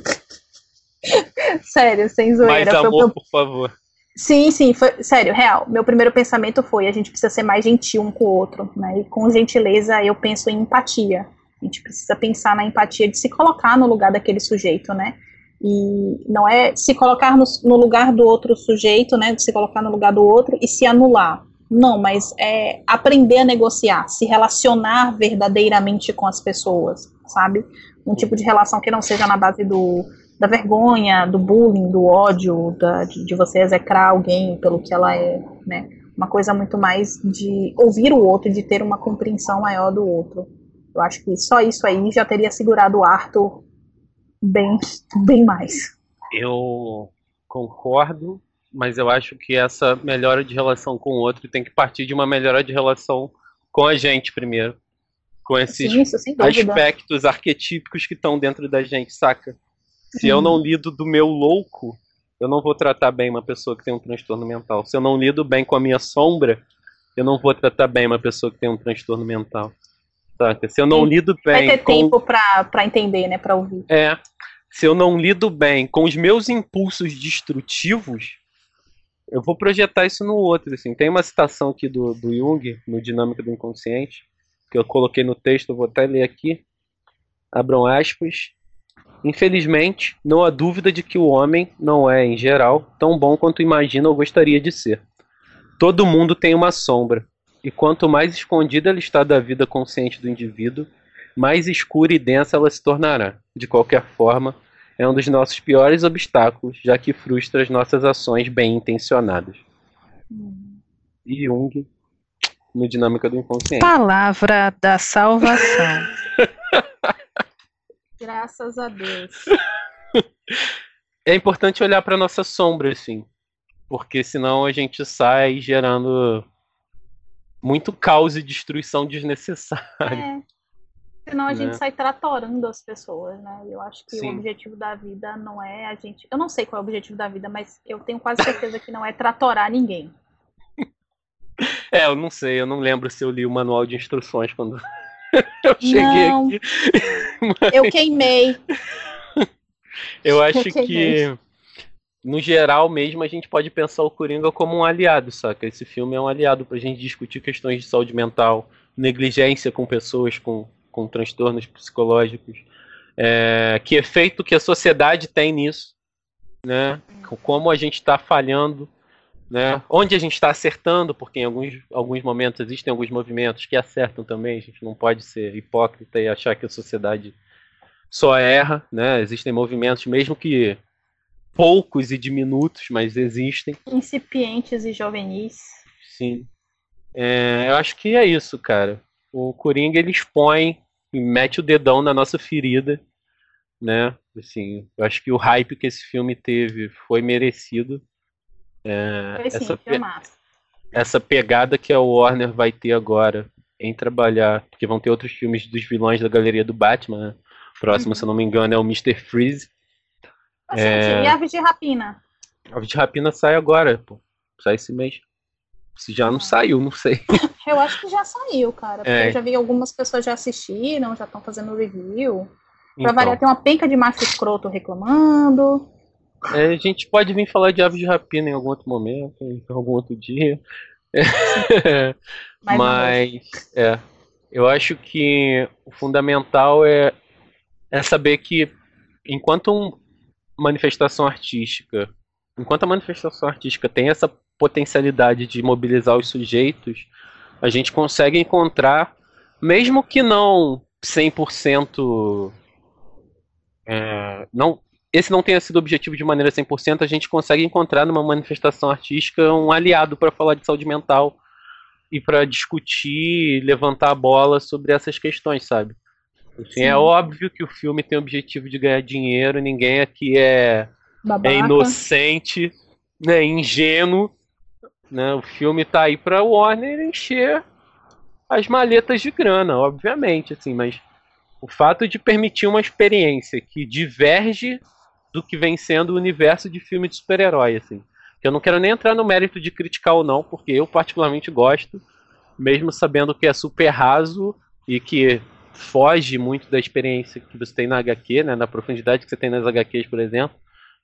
Speaker 2: Sério, sem zoeira.
Speaker 1: Mais amor, por favor.
Speaker 2: Sim, sim, foi, sério, real. Meu primeiro pensamento foi a gente precisa ser mais gentil um com o outro, né? E com gentileza eu penso em empatia. A gente precisa pensar na empatia de se colocar no lugar daquele sujeito, né? E não é se colocar no, no lugar do outro sujeito, né? Se colocar no lugar do outro e se anular. Não, mas é aprender a negociar, se relacionar verdadeiramente com as pessoas, sabe? Um tipo de relação que não seja na base do da vergonha, do bullying, do ódio, da, de, de, você execrar alguém pelo que ela é, né? Uma coisa muito mais de ouvir o outro, de ter uma compreensão maior do outro. Eu acho que só isso aí já teria segurado o Arthur bem, bem mais.
Speaker 1: Eu concordo, mas eu acho que essa melhora de relação com o outro tem que partir de uma melhora de relação com a gente primeiro. Com esses Sim, aspectos arquetípicos que estão dentro da gente, saca? Se eu não lido do meu louco, eu não vou tratar bem uma pessoa que tem um transtorno mental. Se eu não lido bem com a minha sombra, eu não vou tratar bem uma pessoa que tem um transtorno mental. Saca? Se eu não Sim. lido bem.
Speaker 2: Vai ter com... tempo pra, pra entender, né? Pra ouvir.
Speaker 1: É. Se eu não lido bem com os meus impulsos destrutivos, eu vou projetar isso no outro. Assim. Tem uma citação aqui do, do Jung, no Dinâmica do Inconsciente, que eu coloquei no texto, eu vou até ler aqui. Abram aspas. Infelizmente, não há dúvida de que o homem não é, em geral, tão bom quanto imagina ou gostaria de ser. Todo mundo tem uma sombra, e quanto mais escondida ela está da vida consciente do indivíduo, mais escura e densa ela se tornará. De qualquer forma, é um dos nossos piores obstáculos, já que frustra as nossas ações bem intencionadas. E Jung, no Dinâmica do Inconsciente.
Speaker 2: Palavra da salvação. Graças a Deus.
Speaker 1: é importante olhar para nossa sombra, assim. Porque senão a gente sai gerando muito caos e destruição desnecessária.
Speaker 2: É. Senão a né? gente sai tratorando as pessoas, né? Eu acho que Sim. o objetivo da vida não é a gente. Eu não sei qual é o objetivo da vida, mas eu tenho quase certeza que não é tratorar ninguém.
Speaker 1: É, eu não sei, eu não lembro se eu li o manual de instruções quando eu cheguei não, aqui.
Speaker 2: Mas... Eu queimei.
Speaker 1: Eu acho eu que, no geral mesmo, a gente pode pensar o Coringa como um aliado, saca? Esse filme é um aliado pra gente discutir questões de saúde mental, negligência com pessoas com, com transtornos psicológicos. É, que efeito que a sociedade tem nisso, né? Como a gente está falhando né? Onde a gente está acertando, porque em alguns, alguns momentos existem alguns movimentos que acertam também, a gente não pode ser hipócrita e achar que a sociedade só erra, né? Existem movimentos, mesmo que poucos e diminutos, mas existem.
Speaker 2: Incipientes e juvenis.
Speaker 1: Sim. É, eu acho que é isso, cara. O Coringa ele expõe e mete o dedão na nossa ferida, né? Assim, eu acho que o hype que esse filme teve foi merecido. É,
Speaker 2: Foi sim, essa, pe
Speaker 1: essa pegada que a Warner vai ter agora em trabalhar, porque vão ter outros filmes dos vilões da galeria do Batman, né? Próximo, uhum. se eu não me engano, é o Mr. Freeze.
Speaker 2: Ah, é... E Aves de Rapina?
Speaker 1: Aves de Rapina sai agora, pô. Sai esse mês. Se já não ah. saiu, não sei.
Speaker 2: Eu acho que já saiu, cara. Porque é. eu já vi algumas pessoas já assistiram, já estão fazendo review. Pra então. variar, tem uma penca de macho escroto reclamando.
Speaker 1: É, a gente pode vir falar de aves de rapina em algum outro momento, em algum outro dia. Mas, é. Eu acho que o fundamental é, é saber que enquanto uma manifestação artística, enquanto a manifestação artística tem essa potencialidade de mobilizar os sujeitos, a gente consegue encontrar, mesmo que não 100%, é, não, esse não tenha sido objetivo de maneira 100%, a gente consegue encontrar numa manifestação artística um aliado para falar de saúde mental e para discutir, levantar a bola sobre essas questões, sabe? Assim, é óbvio que o filme tem o objetivo de ganhar dinheiro, ninguém aqui é, é inocente, né, ingênuo. Né? O filme tá aí pra Warner encher as maletas de grana, obviamente, assim, mas o fato de permitir uma experiência que diverge do que vem sendo o universo de filme de super-herói, assim. Que eu não quero nem entrar no mérito de criticar ou não, porque eu particularmente gosto, mesmo sabendo que é super raso e que foge muito da experiência que você tem na HQ, né, na profundidade que você tem nas HQs, por exemplo.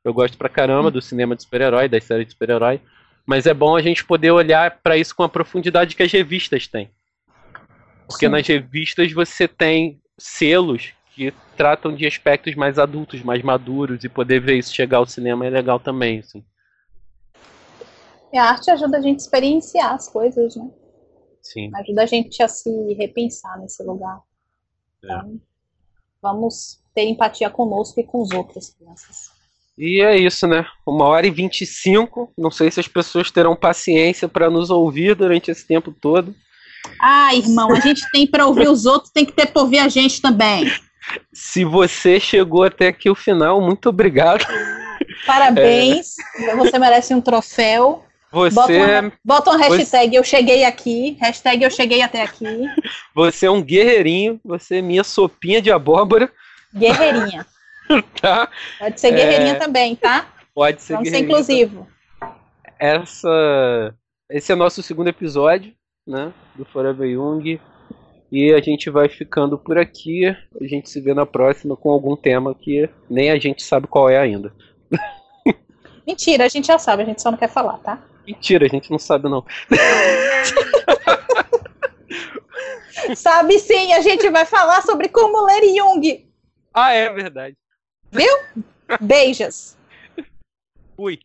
Speaker 1: Eu gosto pra caramba do cinema de super-herói, das séries de super-herói, mas é bom a gente poder olhar para isso com a profundidade que as revistas têm. Porque Sim. nas revistas você tem selos que tratam de aspectos mais adultos, mais maduros, e poder ver isso chegar ao cinema é legal também, assim.
Speaker 2: E a arte ajuda a gente a experienciar as coisas, né?
Speaker 1: Sim.
Speaker 2: Ajuda a gente a se repensar nesse lugar. É. Então, vamos ter empatia conosco e com os outros crianças.
Speaker 1: E é isso, né? Uma hora e vinte e cinco. Não sei se as pessoas terão paciência para nos ouvir durante esse tempo todo.
Speaker 2: Ah, irmão, a gente tem para ouvir os outros, tem que ter para ouvir a gente também.
Speaker 1: Se você chegou até aqui o final, muito obrigado.
Speaker 2: Parabéns, é... você merece um troféu.
Speaker 1: Você
Speaker 2: bota uma, bota uma hashtag você... eu cheguei aqui, hashtag eu cheguei até aqui.
Speaker 1: Você é um guerreirinho, você é minha sopinha de abóbora.
Speaker 2: Guerreirinha.
Speaker 1: tá?
Speaker 2: Pode ser guerreirinha é... também, tá?
Speaker 1: Pode ser
Speaker 2: Vamos ser inclusivo.
Speaker 1: Essa, esse é o nosso segundo episódio, né, do Forever Young. E a gente vai ficando por aqui. A gente se vê na próxima com algum tema que nem a gente sabe qual é ainda.
Speaker 2: Mentira, a gente já sabe, a gente só não quer falar, tá?
Speaker 1: Mentira, a gente não sabe não.
Speaker 2: sabe sim, a gente vai falar sobre como ler Jung.
Speaker 1: Ah, é verdade.
Speaker 2: Viu? Beijos.
Speaker 1: Fui.